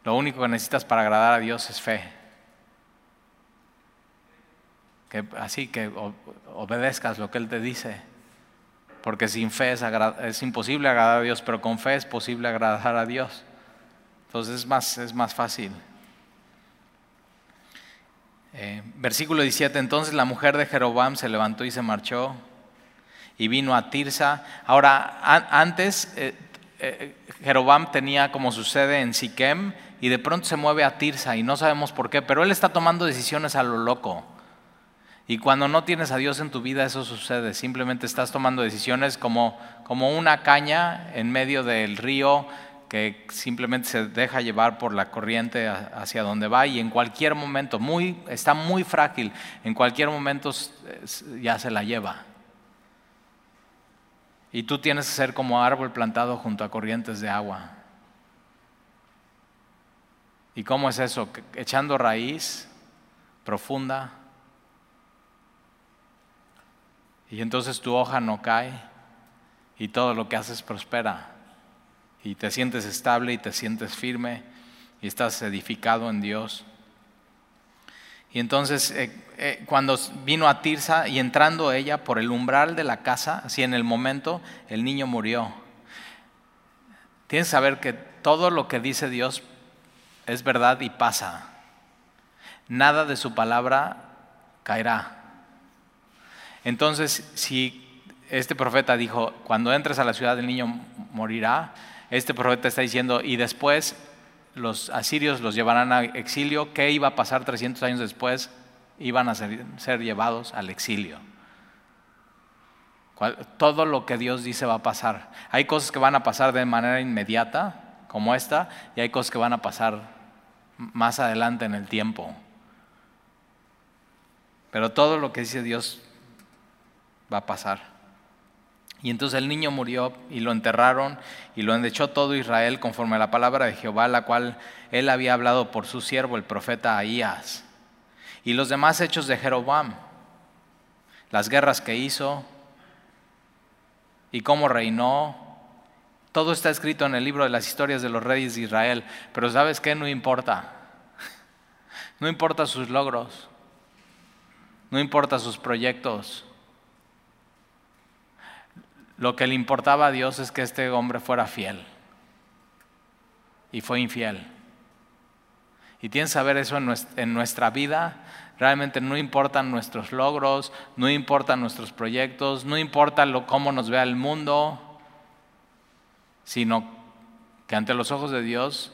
Lo único que necesitas para agradar a Dios es fe. Que, así que obedezcas lo que Él te dice. Porque sin fe es, imposible agradar a Dios, pero con fe es posible agradar a Dios. Entonces es más, es más fácil. Eh, versículo 17, entonces la mujer de Jeroboam se levantó y se marchó y vino a Tirsa. Ahora, antes eh, eh, Jeroboam tenía como su sede en Siquem y de pronto se mueve a Tirsa y no sabemos por qué, pero él está tomando decisiones a lo loco. Y cuando no tienes a Dios en tu vida eso sucede, simplemente estás tomando decisiones como, como una caña en medio del río que simplemente se deja llevar por la corriente hacia donde va y en cualquier momento, muy, está muy frágil, en cualquier momento ya se la lleva. Y tú tienes que ser como árbol plantado junto a corrientes de agua. ¿Y cómo es eso? Echando raíz profunda. Y entonces tu hoja no cae y todo lo que haces prospera. Y te sientes estable y te sientes firme y estás edificado en Dios. Y entonces eh, eh, cuando vino a Tirsa y entrando ella por el umbral de la casa, así en el momento, el niño murió. Tienes que saber que todo lo que dice Dios es verdad y pasa. Nada de su palabra caerá. Entonces, si este profeta dijo, cuando entres a la ciudad el niño morirá, este profeta está diciendo, y después los asirios los llevarán a exilio, ¿qué iba a pasar 300 años después? Iban a ser, ser llevados al exilio. Todo lo que Dios dice va a pasar. Hay cosas que van a pasar de manera inmediata, como esta, y hay cosas que van a pasar más adelante en el tiempo. Pero todo lo que dice Dios va a pasar. Y entonces el niño murió y lo enterraron y lo endechó todo Israel conforme a la palabra de Jehová, la cual él había hablado por su siervo, el profeta Ahías. Y los demás hechos de Jeroboam, las guerras que hizo y cómo reinó, todo está escrito en el libro de las historias de los reyes de Israel, pero ¿sabes qué? No importa. No importa sus logros, no importa sus proyectos. Lo que le importaba a Dios es que este hombre fuera fiel. Y fue infiel. Y tienes que saber eso en nuestra vida. Realmente no importan nuestros logros, no importan nuestros proyectos, no importa lo, cómo nos vea el mundo sino que ante los ojos de Dios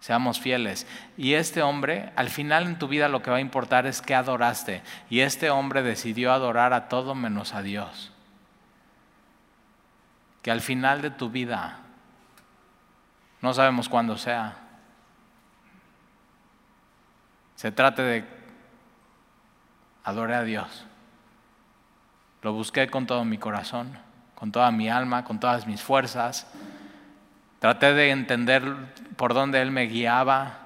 seamos fieles. Y este hombre, al final en tu vida lo que va a importar es que adoraste. Y este hombre decidió adorar a todo menos a Dios. Que al final de tu vida, no sabemos cuándo sea, se trate de adorar a Dios. Lo busqué con todo mi corazón con toda mi alma, con todas mis fuerzas. Traté de entender por dónde Él me guiaba.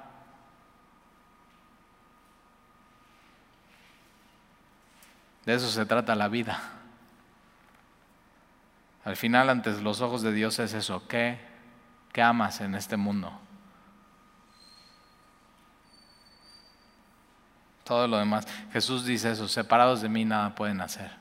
De eso se trata la vida. Al final, ante los ojos de Dios es eso. ¿Qué, qué amas en este mundo? Todo lo demás. Jesús dice eso, separados de mí nada pueden hacer.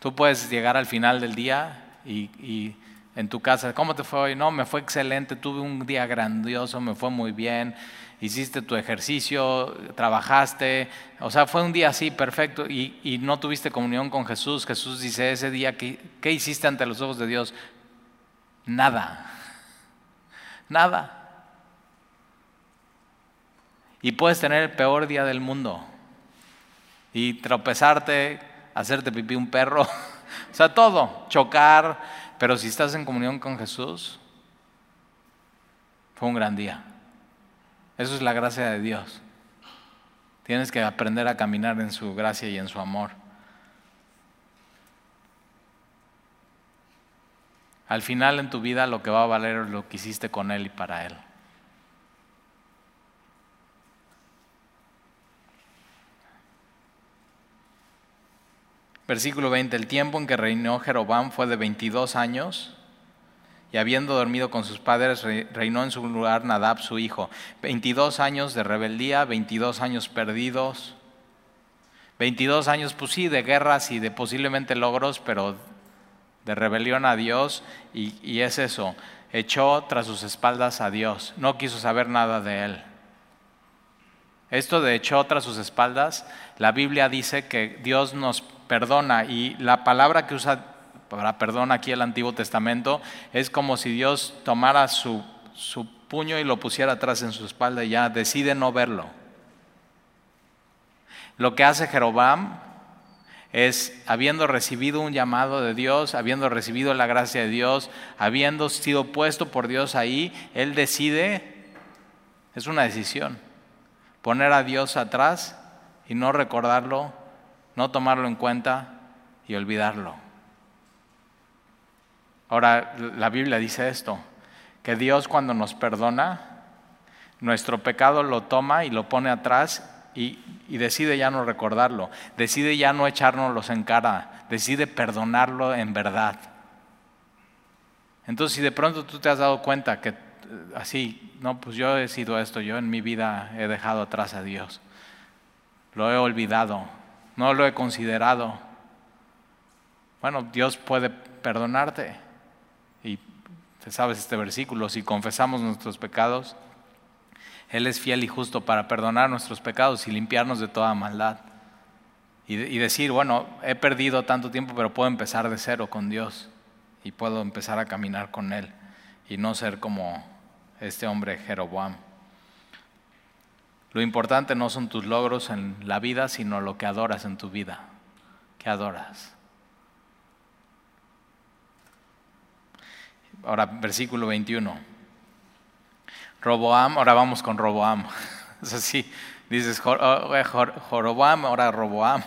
Tú puedes llegar al final del día y, en tu casa, ¿cómo te fue hoy? No, me fue excelente, tuve un día grandioso, me fue muy bien, hiciste tu ejercicio, trabajaste, o sea, fue un día así perfecto y, no tuviste comunión con Jesús. Jesús dice, ese día, ¿qué, ¿qué hiciste ante los ojos de Dios? Nada, nada. Y puedes tener el peor día del mundo y tropezarte hacerte pipí un perro, o sea, todo, chocar, pero si estás en comunión con Jesús, fue un gran día. Eso es la gracia de Dios. Tienes que aprender a caminar en su gracia y en su amor. Al final en tu vida lo que va a valer es lo que hiciste con Él y para Él. Versículo 20, el tiempo en que reinó Jeroboam fue de 22 años y habiendo dormido con sus padres, reinó en su lugar Nadab, su hijo. 22 años de rebeldía, 22 años perdidos, 22 años, pues sí, de guerras y de posiblemente logros, pero de rebelión a Dios y, y es eso, echó tras sus espaldas a Dios, no quiso saber nada de él. Esto de echó tras sus espaldas, la Biblia dice que Dios nos perdona. Y la palabra que usa para perdón aquí el Antiguo Testamento es como si Dios tomara su, su puño y lo pusiera atrás en su espalda y ya decide no verlo. Lo que hace Jeroboam es, habiendo recibido un llamado de Dios, habiendo recibido la gracia de Dios, habiendo sido puesto por Dios ahí, él decide, es una decisión, poner a Dios atrás y no recordarlo no tomarlo en cuenta y olvidarlo. Ahora, la Biblia dice esto, que Dios cuando nos perdona, nuestro pecado lo toma y lo pone atrás y, decide ya no recordarlo, decide ya no echárnoslos en cara, decide perdonarlo en verdad. Entonces, si de pronto tú te has dado cuenta que eh, así, no, pues yo he sido esto, yo en mi vida he dejado atrás a Dios, lo he olvidado, no lo he considerado. Bueno, Dios puede perdonarte. Y te sabes este versículo, si confesamos nuestros pecados, Él es fiel y justo para perdonar nuestros pecados y limpiarnos de toda maldad. Y, y decir, bueno, he perdido tanto tiempo, pero puedo empezar de cero con Dios y puedo empezar a caminar con Él y no ser como este hombre Jeroboam. Lo importante no son tus logros en la vida, sino lo que adoras en tu vida. ¿Qué adoras? Ahora, versículo 21. Roboam, ahora vamos con Roboam. Es así, dices oh, Joroboam, ahora Roboam.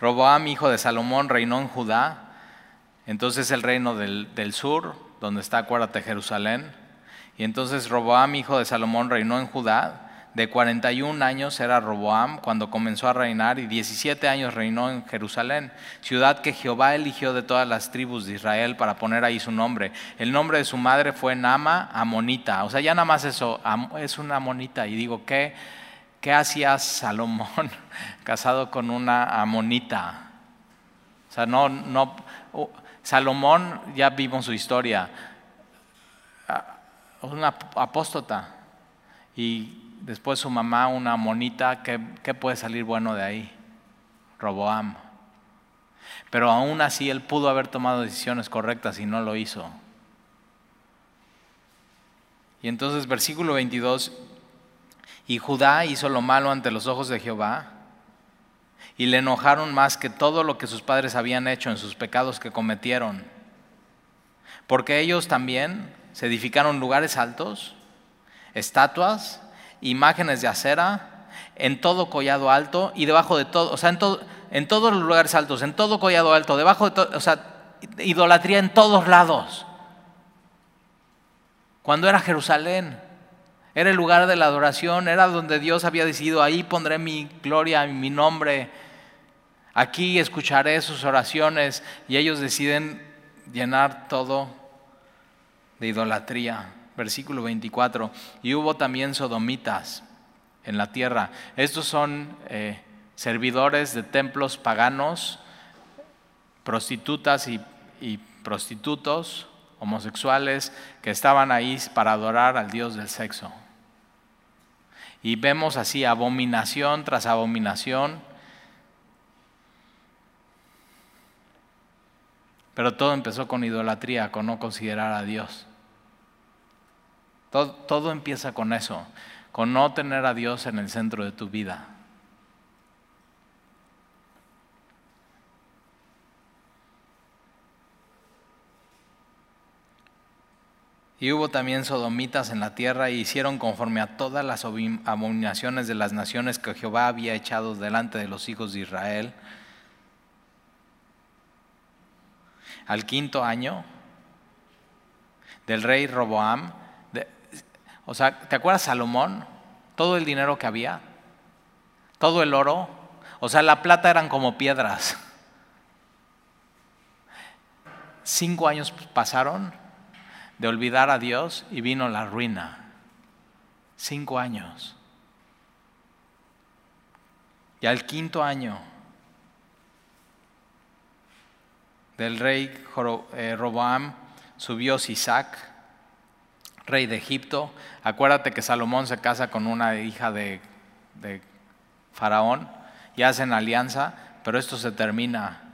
Roboam, hijo de Salomón, reinó en Judá. Entonces el reino del, del sur, donde está, acuérdate, Jerusalén. Y entonces Roboam, hijo de Salomón, reinó en Judá de 41 años era Roboam cuando comenzó a reinar y 17 años reinó en Jerusalén, ciudad que Jehová eligió de todas las tribus de Israel para poner ahí su nombre. El nombre de su madre fue Nama Amonita. O sea, ya nada más eso, es una amonita. Y digo, ¿qué, qué hacía Salomón casado con una amonita? O sea, no, no, Salomón, ya vimos su historia, una apóstata. Y después su mamá, una monita, ¿qué, puede salir bueno de ahí? Roboam. Pero aún así él pudo haber tomado decisiones correctas y no lo hizo. Y entonces versículo 22, y Judá hizo lo malo ante los ojos de Jehová, y le enojaron más que todo lo que sus padres habían hecho en sus pecados que cometieron, porque ellos también se edificaron lugares altos, estatuas, imágenes de acera en todo collado alto y debajo de todo, o sea, en, todo, en todos los lugares altos, en todo collado alto, debajo de todo, o sea, idolatría en todos lados. cuando era Jerusalén. Era el lugar de la adoración, era donde Dios había decidido, ahí pondré mi gloria, mi nombre, aquí escucharé sus oraciones y ellos deciden llenar todo de idolatría. Versículo 24. Y hubo también sodomitas en la tierra. Estos son eh, servidores de templos paganos, prostitutas y, y prostitutos, homosexuales, que estaban ahí para adorar al Dios del sexo. Y vemos así abominación tras abominación. Pero todo empezó con idolatría, con no considerar a Dios. Todo, empieza con eso, con no tener a Dios en el centro de tu vida. Y hubo también sodomitas en la tierra y hicieron conforme a todas las abominaciones de las naciones que Jehová había echado delante de los hijos de Israel. Al quinto año del rey Roboam, o sea, ¿te acuerdas Salomón? Todo el dinero que había, todo el oro, o sea, la plata eran como piedras. Cinco años pasaron de olvidar a Dios y vino la ruina. Cinco años. Y al quinto año del rey eh, Roboam subió Sisac, rey de Egipto. Acuérdate que Salomón se casa con una hija de, Faraón y hacen alianza, pero esto se termina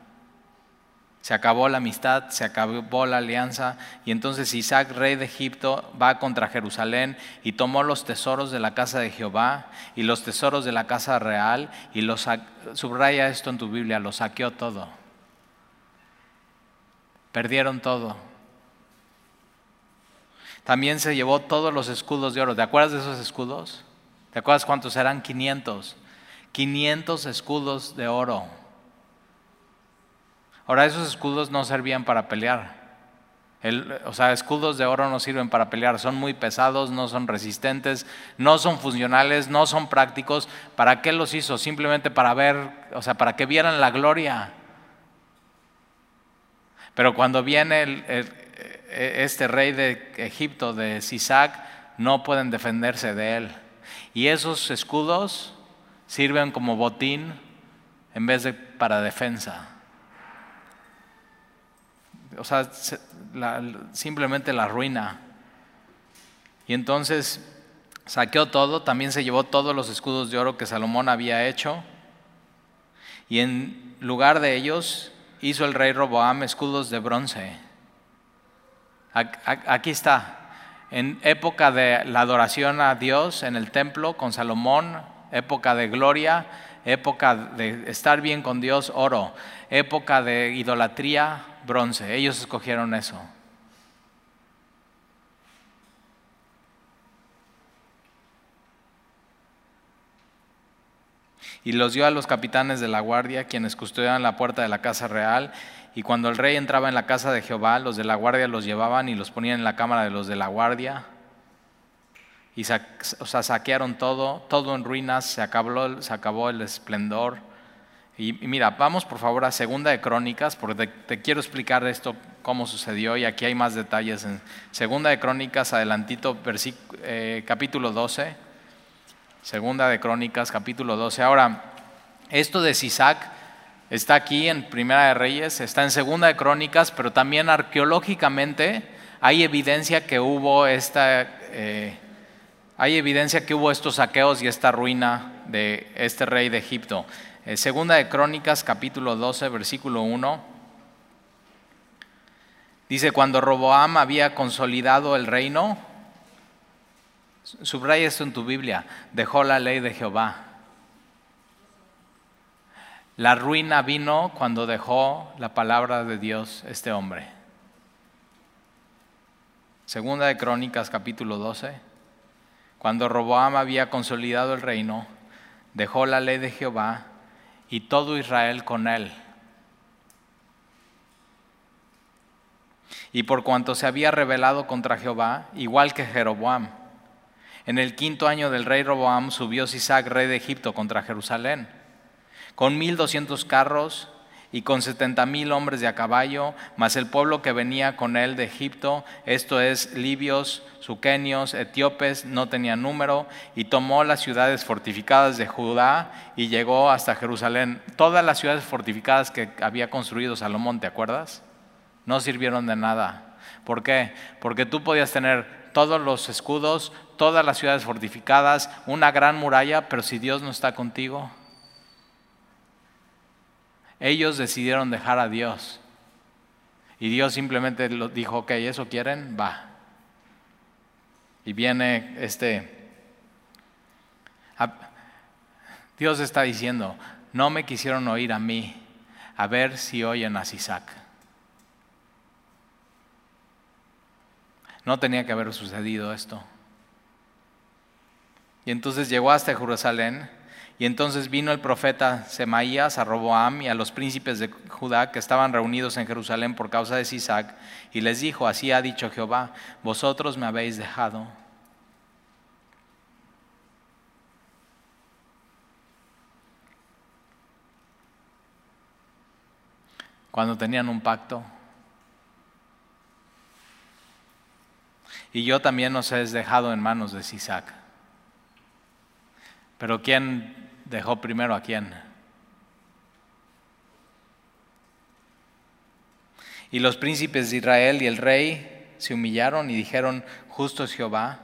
se acabó la amistad, se acabó la alianza y entonces Isaac, rey de Egipto, va contra Jerusalén y tomó los tesoros de la casa de Jehová y los tesoros de la casa real y los subraya esto en tu Biblia, lo saqueó todo. Perdieron todo. También se llevó todos los escudos de oro. ¿Te acuerdas de esos escudos? ¿Te acuerdas cuántos eran? 500. 500 escudos de oro Ahora, esos escudos no servían para pelear. o sea, escudos de oro no sirven para pelear, son muy pesados, no son resistentes, no son funcionales, no son prácticos. ¿Para qué los hizo? Simplemente para ver, o sea, para que vieran la gloria. Pero cuando viene este rey de Egipto, de Sisac, no pueden defenderse de él. Y esos escudos sirven como botín en vez de para defensa o sea, simplemente la ruina. Y entonces saqueó todo, también se llevó todos los escudos de oro que Salomón había hecho, y en lugar de ellos hizo el rey Roboam escudos de bronce. Aquí está, en época de la adoración a Dios en el templo con Salomón, época de gloria, época de estar bien con Dios, oro, época de idolatría, bronce. Ellos escogieron eso. Y los dio a los capitanes de la guardia, quienes custodiaban la puerta de la casa real. Y cuando el rey entraba en la casa de Jehová, los de la guardia los llevaban y los ponían en la cámara de los de la guardia. Y o sea, saquearon todo, todo en ruinas, se acabó, se acabó el esplendor. Y, mira, vamos por favor a Segunda de Crónicas, porque te, quiero explicar esto, cómo sucedió, y aquí hay más detalles. En Segunda de Crónicas, adelantito, eh, capítulo 12. Segunda de Crónicas, capítulo 12. Ahora, esto de Sisac está aquí en Primera de Reyes, está en Segunda de Crónicas, pero también arqueológicamente hay evidencia que hubo esta... Eh, hay evidencia que hubo estos saqueos y esta ruina de este rey de Egipto. Eh, segunda de Crónicas, capítulo 12, versículo 1. Dice, cuando Roboam había consolidado el reino, subraya esto en tu Biblia, dejó la ley de Jehová. La ruina vino cuando dejó la palabra de Dios este hombre. Segunda de Crónicas, capítulo 12. Cuando Roboam había consolidado el reino, dejó la ley de Jehová y todo Israel con él. y por cuanto se había rebelado contra Jehová, igual que Jeroboam. En el quinto año del rey Roboam subió Sisac, rey de Egipto, contra Jerusalén, con mil doscientos carros y con setenta mil hombres de a caballo, mas el pueblo que venía con él de Egipto, esto es libios, suquenios, etíopes, no tenía número, y tomó las ciudades fortificadas de Judá y llegó hasta Jerusalén. Todas las ciudades fortificadas que había construido Salomón, ¿te acuerdas? No sirvieron de nada. ¿Por qué? Porque tú podías tener todos los escudos, todas las ciudades fortificadas, una gran muralla, pero si Dios no está contigo, ellos decidieron dejar a Dios. Y Dios simplemente dijo, ok, eso quieren, va. Y viene este... Dios está diciendo, no me quisieron oír a mí, a ver si oyen a Sisac. No tenía que haber sucedido esto. Y entonces llegó hasta Jerusalén. Y entonces vino el profeta Semaías a Roboam y a los príncipes de Judá que estaban reunidos en Jerusalén por causa de Sisac, y les dijo, así ha dicho Jehová, vosotros me habéis dejado. Cuando tenían un pacto, y yo también os he dejado en manos de Sisac. Pero ¿quién dejó primero a quién? Y los príncipes de Israel y el rey se humillaron y dijeron, justo es Jehová.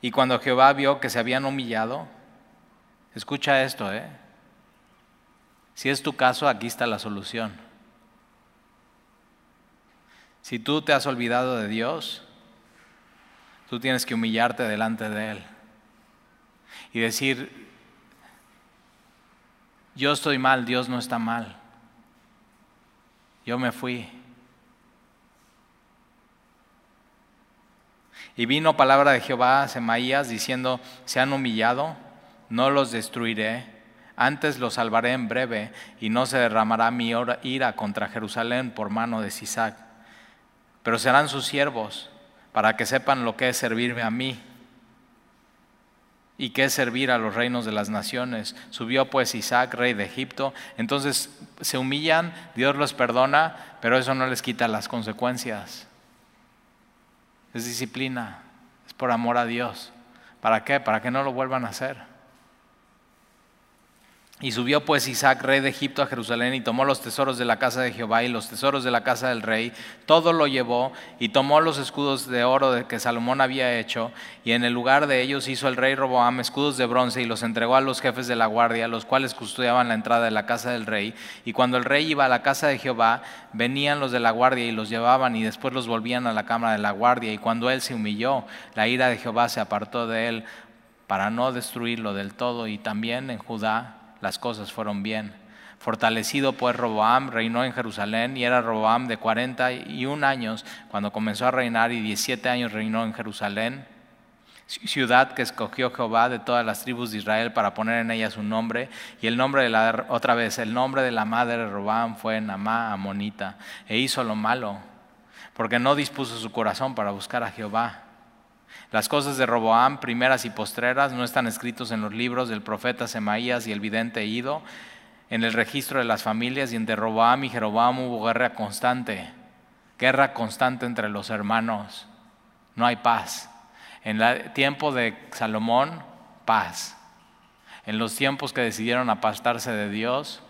Y cuando Jehová vio que se habían humillado, escucha esto, ¿eh? Si es tu caso, aquí está la solución. Si tú te has olvidado de Dios, Tú tienes que humillarte delante de Él y decir, yo estoy mal, Dios no está mal. Yo me fui. Y vino palabra de Jehová a Semaías diciendo, se han humillado, no los destruiré, antes los salvaré en breve y no se derramará mi ira contra Jerusalén por mano de Sisac, pero serán sus siervos para que sepan lo que es servirme a mí y qué es servir a los reinos de las naciones. Subió pues Isaac, rey de Egipto. Entonces se humillan, Dios los perdona, pero eso no les quita las consecuencias. Es disciplina, es por amor a Dios. ¿Para qué? Para que no lo vuelvan a hacer. Y subió pues Isaac, rey de Egipto, a Jerusalén y tomó los tesoros de la casa de Jehová y los tesoros de la casa del rey. Todo lo llevó y tomó los escudos de oro que Salomón había hecho. Y en el lugar de ellos hizo el rey Roboam escudos de bronce y los entregó a los jefes de la guardia, los cuales custodiaban la entrada de la casa del rey. Y cuando el rey iba a la casa de Jehová, venían los de la guardia y los llevaban y después los volvían a la cámara de la guardia. Y cuando él se humilló, la ira de Jehová se apartó de él para no destruirlo del todo. Y también en Judá las cosas fueron bien. Fortalecido pues Roboam reinó en Jerusalén y era Roboam de 41 años cuando comenzó a reinar y 17 años reinó en Jerusalén, ciudad que escogió Jehová de todas las tribus de Israel para poner en ella su nombre. Y el nombre de la, otra vez, el nombre de la madre de Roboam fue Namá Amonita e hizo lo malo porque no dispuso su corazón para buscar a Jehová. Las cosas de Roboam, primeras y postreras, no están escritos en los libros del profeta Semaías y el vidente Ido, en el registro de las familias, y entre Roboam y Jeroboam hubo guerra constante, guerra constante entre los hermanos. No hay paz. En el tiempo de Salomón, paz. En los tiempos que decidieron apastarse de Dios,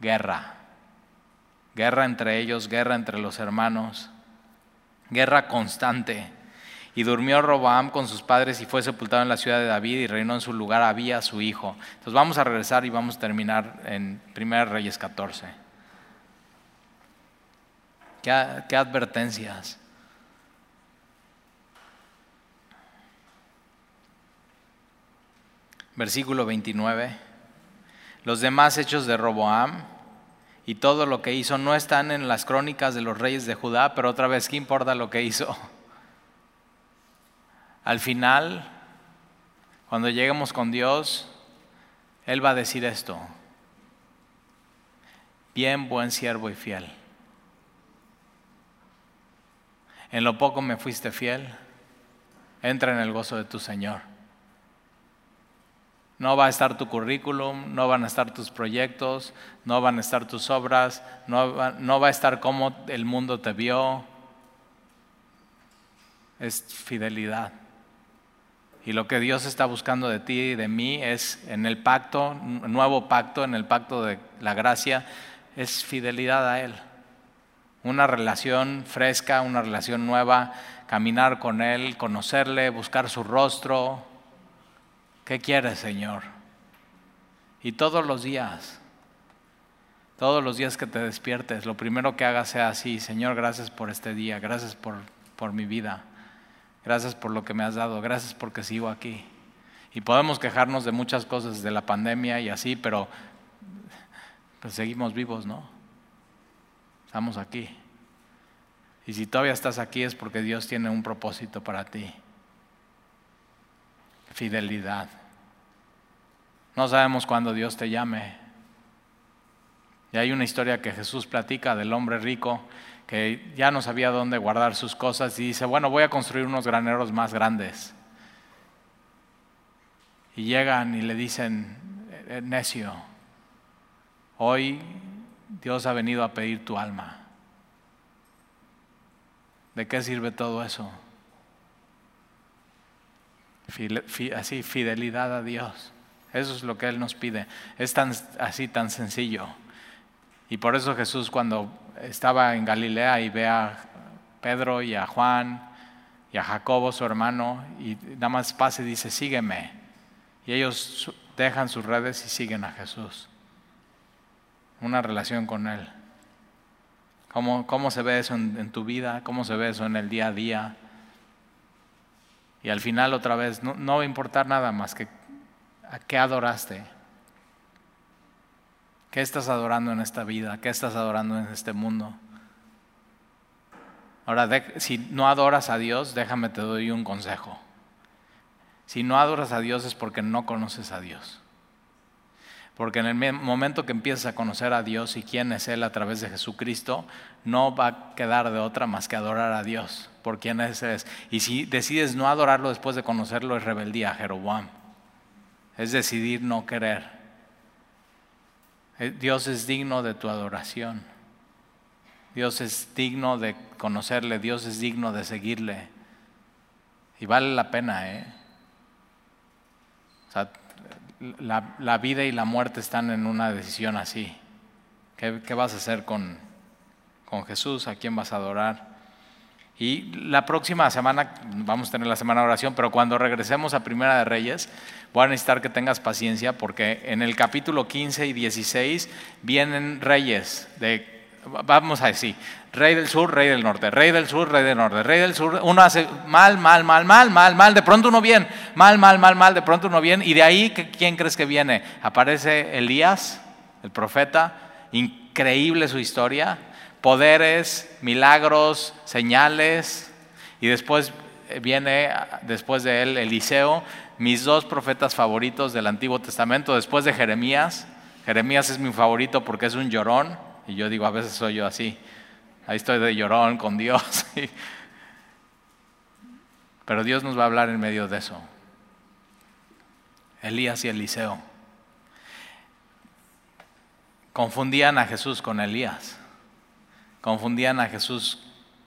guerra. Guerra entre ellos, guerra entre los hermanos, guerra constante. Y durmió Roboam con sus padres y fue sepultado en la ciudad de David y reinó en su lugar Abía, su hijo. Entonces vamos a regresar y vamos a terminar en 1 Reyes 14. ¿Qué, qué advertencias? Versículo 29. Los demás hechos de Roboam y todo lo que hizo no están en las crónicas de los reyes de Judá, pero otra vez, ¿qué importa lo que hizo? Al final, cuando lleguemos con Dios, Él va a decir esto. Bien, buen siervo y fiel. En lo poco me fuiste fiel. Entra en el gozo de tu Señor. No va a estar tu currículum, no van a estar tus proyectos, no van a estar tus obras, no va, a estar cómo el mundo te vio. Es fidelidad. Y lo que Dios está buscando de ti y de mí es en el pacto, nuevo pacto, en el pacto de la gracia, es fidelidad a Él. Una relación fresca, una relación nueva, caminar con Él, conocerle, buscar su rostro. ¿Qué quieres, Señor? Y todos los días, todos los días que te despiertes, lo primero que hagas sea así, Señor, gracias por este día, gracias por, por mi vida. Gracias por lo que me has dado, gracias porque sigo aquí. Y podemos quejarnos de muchas cosas de la pandemia y así, pero pues seguimos vivos, ¿no? Estamos aquí. Y si todavía estás aquí es porque Dios tiene un propósito para ti. Fidelidad. No sabemos cuándo Dios te llame. Y hay una historia que Jesús platica del hombre rico que ya no sabía dónde guardar sus cosas y dice, bueno, voy a construir unos graneros más grandes. Y llegan y le dicen, eh, necio, hoy Dios ha venido a pedir tu alma. ¿De qué sirve todo eso? Así, fidelidad a Dios. Eso es lo que Él nos pide. Es tan, así, tan sencillo. Y por eso Jesús cuando estaba en Galilea y ve a Pedro y a Juan y a Jacobo, su hermano, y nada más pasa y dice, sígueme. Y ellos dejan sus redes y siguen a Jesús. Una relación con Él. ¿Cómo, cómo se ve eso en, tu vida? ¿Cómo se ve eso en el día a día? Y al final otra vez, no, no va a importar nada más que a qué adoraste. ¿Qué estás adorando en esta vida? ¿Qué estás adorando en este mundo? Ahora, si no adoras a Dios, déjame te doy un consejo. Si no adoras a Dios es porque no conoces a Dios. Porque en el momento que empiezas a conocer a Dios y quién es Él a través de Jesucristo, no va a quedar de otra más que adorar a Dios por quién es Él. Y si decides no adorarlo después de conocerlo, es rebeldía, Jeroboam. Es decidir no querer. Eh, Dios es digno de tu adoración. Dios es digno de conocerle, Dios es digno de seguirle. Y vale la pena, ¿eh? Sea, la, vida y la muerte están en una decisión así. ¿Qué, qué vas a hacer con, con Jesús? ¿A quién vas a adorar? Y la próxima semana, vamos a tener la semana de oración, pero cuando regresemos a Primera de Reyes, voy a necesitar que tengas paciencia porque en el capítulo 15 y 16 vienen reyes de, vamos a decir, rey del sur, rey del norte, rey del sur, rey del norte, rey del sur, uno hace mal, mal, mal, mal, mal, mal, de pronto uno bien, mal, mal, mal, mal, de pronto uno bien, y de ahí, ¿quién crees que viene? Aparece Elías, el profeta, increíble su historia, poderes, milagros, señales, y después viene, después de él, Eliseo, mis dos profetas favoritos del Antiguo Testamento, después de Jeremías. Jeremías es mi favorito porque es un llorón, y yo digo, a veces soy yo así, ahí estoy de llorón con Dios. Pero Dios nos va a hablar en medio de eso. Elías y Eliseo. Confundían a Jesús con Elías. Confundían a Jesús,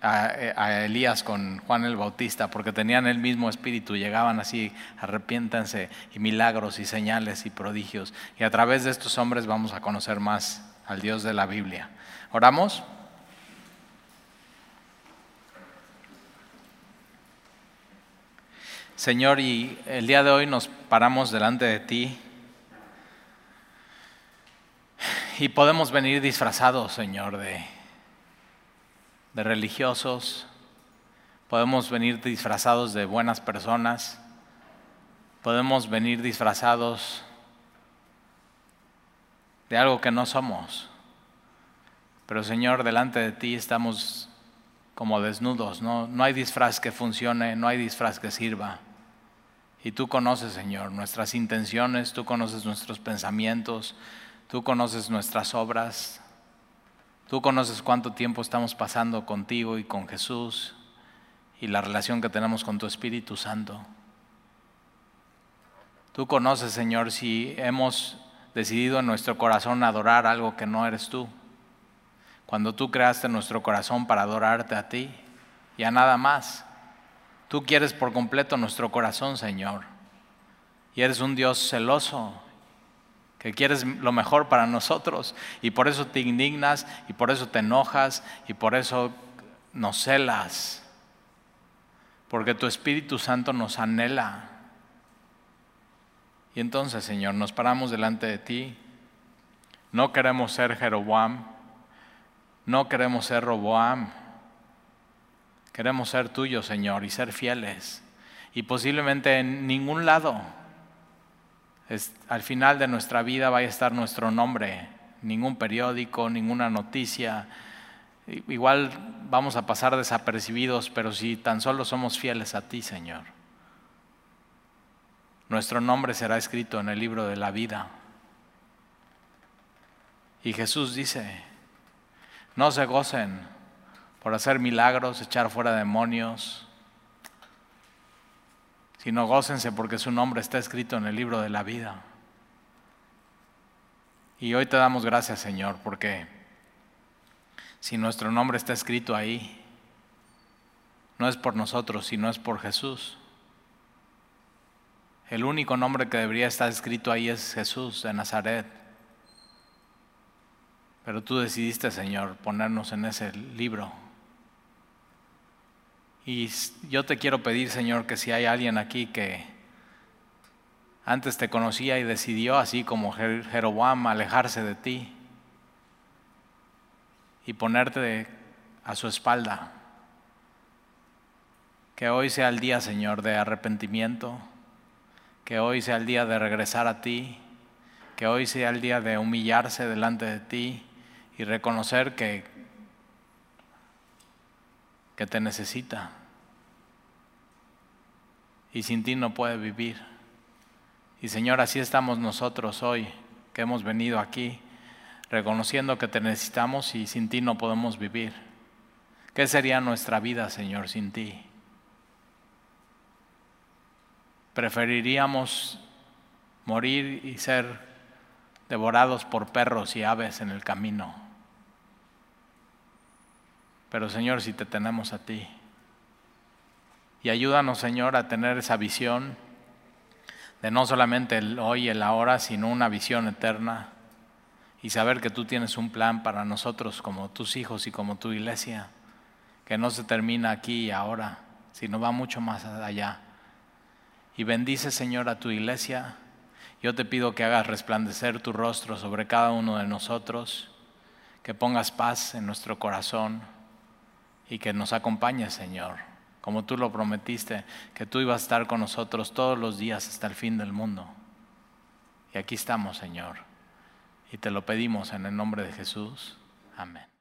a, Elías con Juan el Bautista, porque tenían el mismo espíritu, llegaban así, arrepiéntanse, y milagros y señales y prodigios. Y a través de estos hombres vamos a conocer más al Dios de la Biblia. ¿Oramos? Señor, y el día de hoy nos paramos delante de ti y podemos venir disfrazados, Señor, de de religiosos, podemos venir disfrazados de buenas personas, podemos venir disfrazados de algo que no somos. Pero Señor, delante de ti estamos como desnudos, no, no hay disfraz que funcione, no hay disfraz que sirva. Y tú conoces, Señor, nuestras intenciones, tú conoces nuestros pensamientos, tú conoces nuestras obras, Tú conoces cuánto tiempo estamos pasando contigo y con Jesús y la relación que tenemos con tu Espíritu Santo. Tú conoces, Señor, si hemos decidido en nuestro corazón adorar algo que no eres tú. Cuando tú creaste nuestro corazón para adorarte a ti y a nada más. Tú quieres por completo nuestro corazón, Señor. Y eres un Dios celoso, que quieres lo mejor para nosotros. Y por eso te indignas, y por eso te enojas, y por eso nos celas. Porque tu Espíritu Santo nos anhela. Y entonces, Señor, nos paramos delante de ti. No queremos ser Jeroboam, no queremos ser Roboam. Queremos ser tuyos, Señor, y ser fieles. Y posiblemente en ningún lado, al final de nuestra vida, vaya a estar nuestro nombre. Ningún periódico, ninguna noticia. Igual vamos a pasar desapercibidos, pero si tan solo somos fieles a ti, Señor nuestro nombre será escrito en el libro de la vida. Y Jesús dice, no se gocen por hacer milagros, echar fuera demonios, sino gócense porque su nombre está escrito en el libro de la vida. Y hoy te damos gracias, Señor, porque si nuestro nombre está escrito ahí, no es por nosotros, sino es por Jesús. El único nombre que debería estar escrito ahí es Jesús de Nazaret. Pero tú decidiste, Señor, ponernos en ese libro. Y yo te quiero pedir, Señor, que si hay alguien aquí que antes te conocía y decidió, así como Jeroboam, alejarse de ti y ponerte a su espalda, que hoy sea el día, Señor, de arrepentimiento que hoy sea el día de regresar a ti, que hoy sea el día de humillarse delante de ti y reconocer que, que te necesita y sin ti no puede vivir. Y Señor, así estamos nosotros hoy, que hemos venido aquí, reconociendo que te necesitamos y sin ti no podemos vivir. ¿Qué sería nuestra vida, Señor, sin ti? preferiríamos morir y ser devorados por perros y aves en el camino. Pero Señor, si te tenemos a ti, y ayúdanos Señor a tener esa visión de no solamente el hoy y el ahora, sino una visión eterna y saber que tú tienes un plan para nosotros como tus hijos y como tu iglesia, que no se termina aquí y ahora, sino va mucho más allá y bendice, Señor, a tu iglesia. Yo te pido que hagas resplandecer tu rostro sobre cada uno de nosotros, que pongas paz en nuestro corazón y que nos acompañes, Señor, como tú lo prometiste, que tú ibas a estar con nosotros todos los días hasta el fin del mundo. Y aquí estamos, Señor, y te lo pedimos en el nombre de Jesús. Amén.